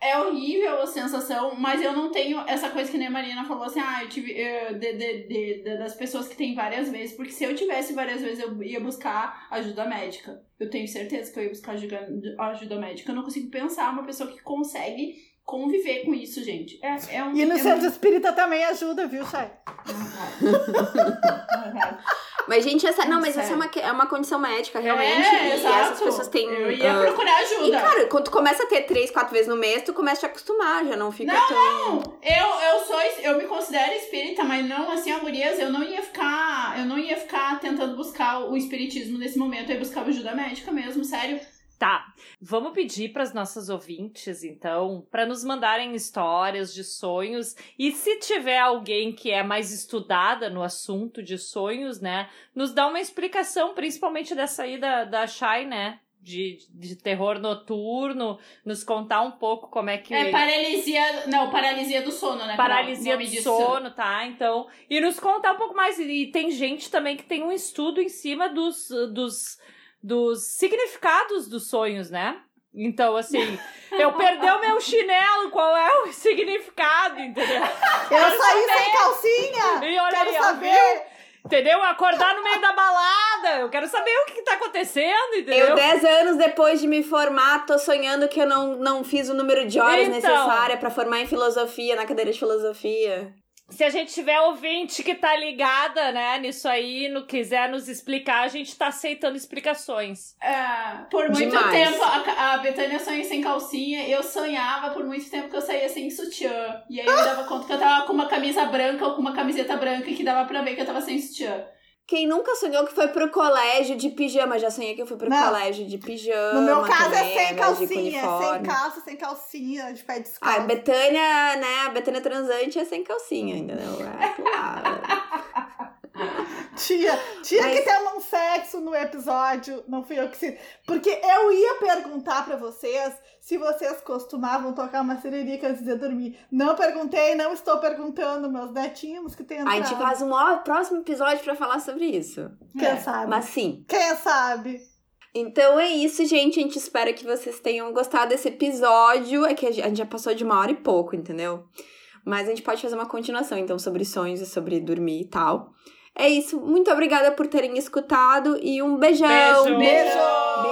é horrível a sensação, mas eu não tenho essa coisa que nem a Marina falou assim, ah, eu tive. eh, de, de- de- de- das pessoas que tem várias vezes, porque se eu tivesse várias vezes, eu ia buscar ajuda médica. Eu tenho certeza que eu ia buscar ajuda, ajuda médica. Eu não consigo pensar uma pessoa que consegue conviver com isso, gente. É, é um. E no é centro espírita também ajuda, viu, Chay? Mas, gente, essa. Não, mas essa é uma, é uma condição médica, realmente. É, e exato. essas pessoas têm. Eu ia ah, procurar ajuda. E, cara, quando tu começa a ter três, quatro vezes no mês, tu começa a te acostumar, já não fica Não, tão. Não, eu, eu sou, eu me considero espírita, mas não assim, a gurias, eu não ia ficar, eu não ia ficar tentando buscar o espiritismo nesse momento, eu ia buscar ajuda médica mesmo, sério. Tá. Vamos pedir para as nossas ouvintes, então, para nos mandarem histórias de sonhos. E se tiver alguém que é mais estudada no assunto de sonhos, né, nos dá uma explicação, principalmente dessa aí da, da Shai, né? De, de terror noturno, nos contar um pouco como é que. É paralisia, não, paralisia do sono, né? Paralisia o nome do disso. sono, tá? Então, e nos contar um pouco mais. E tem gente também que tem um estudo em cima dos, dos, dos significados dos sonhos, né? Então, assim, eu perdi o meu chinelo, qual é o significado, entendeu? Eu saí sem calcinha! E olha Quero aí, saber! viu? Entendeu? Acordar no meio da balada. Eu quero saber o que, que tá acontecendo, entendeu? Eu, dez anos depois de me formar, tô sonhando que eu não, não fiz o número de horas Então. necessária pra formar em filosofia, na cadeira de filosofia. Se a gente tiver ouvinte que tá ligada, né, nisso aí, no quiser nos explicar, a gente tá aceitando explicações. É, por muito Demais. tempo, a, a Betânia sonha sem calcinha, eu sonhava por muito tempo que eu saía sem sutiã. E aí eu me dava conta que eu tava com uma camisa branca ou com uma camiseta branca e que dava pra ver que eu tava sem sutiã. Quem nunca sonhou que foi pro colégio de pijama? Já sonhei que eu fui pro Não. colégio de pijama. No meu caso é também, sem de com calcinha, é sem calça, sem calcinha, de pé Ah, descalço. a Betânia, né? A Betânia transante é sem calcinha, entendeu? É, claro. Tia, tinha Mas- que ter um sexo no episódio, não fui eu que se. Porque eu ia perguntar pra vocês se vocês costumavam tocar uma siririca antes de dormir. Não perguntei, não estou perguntando, meus netinhos que tem A gente faz um próximo episódio pra falar sobre isso. Quem É, sabe? Mas sim. Quem sabe? Então é isso, gente. A gente espera que vocês tenham gostado desse episódio. É que a gente já passou de uma hora e pouco, entendeu? Mas a gente pode fazer uma continuação, então, sobre sonhos e sobre dormir e tal. É isso. Muito obrigada por terem escutado e um beijão. Beijo. Beijo!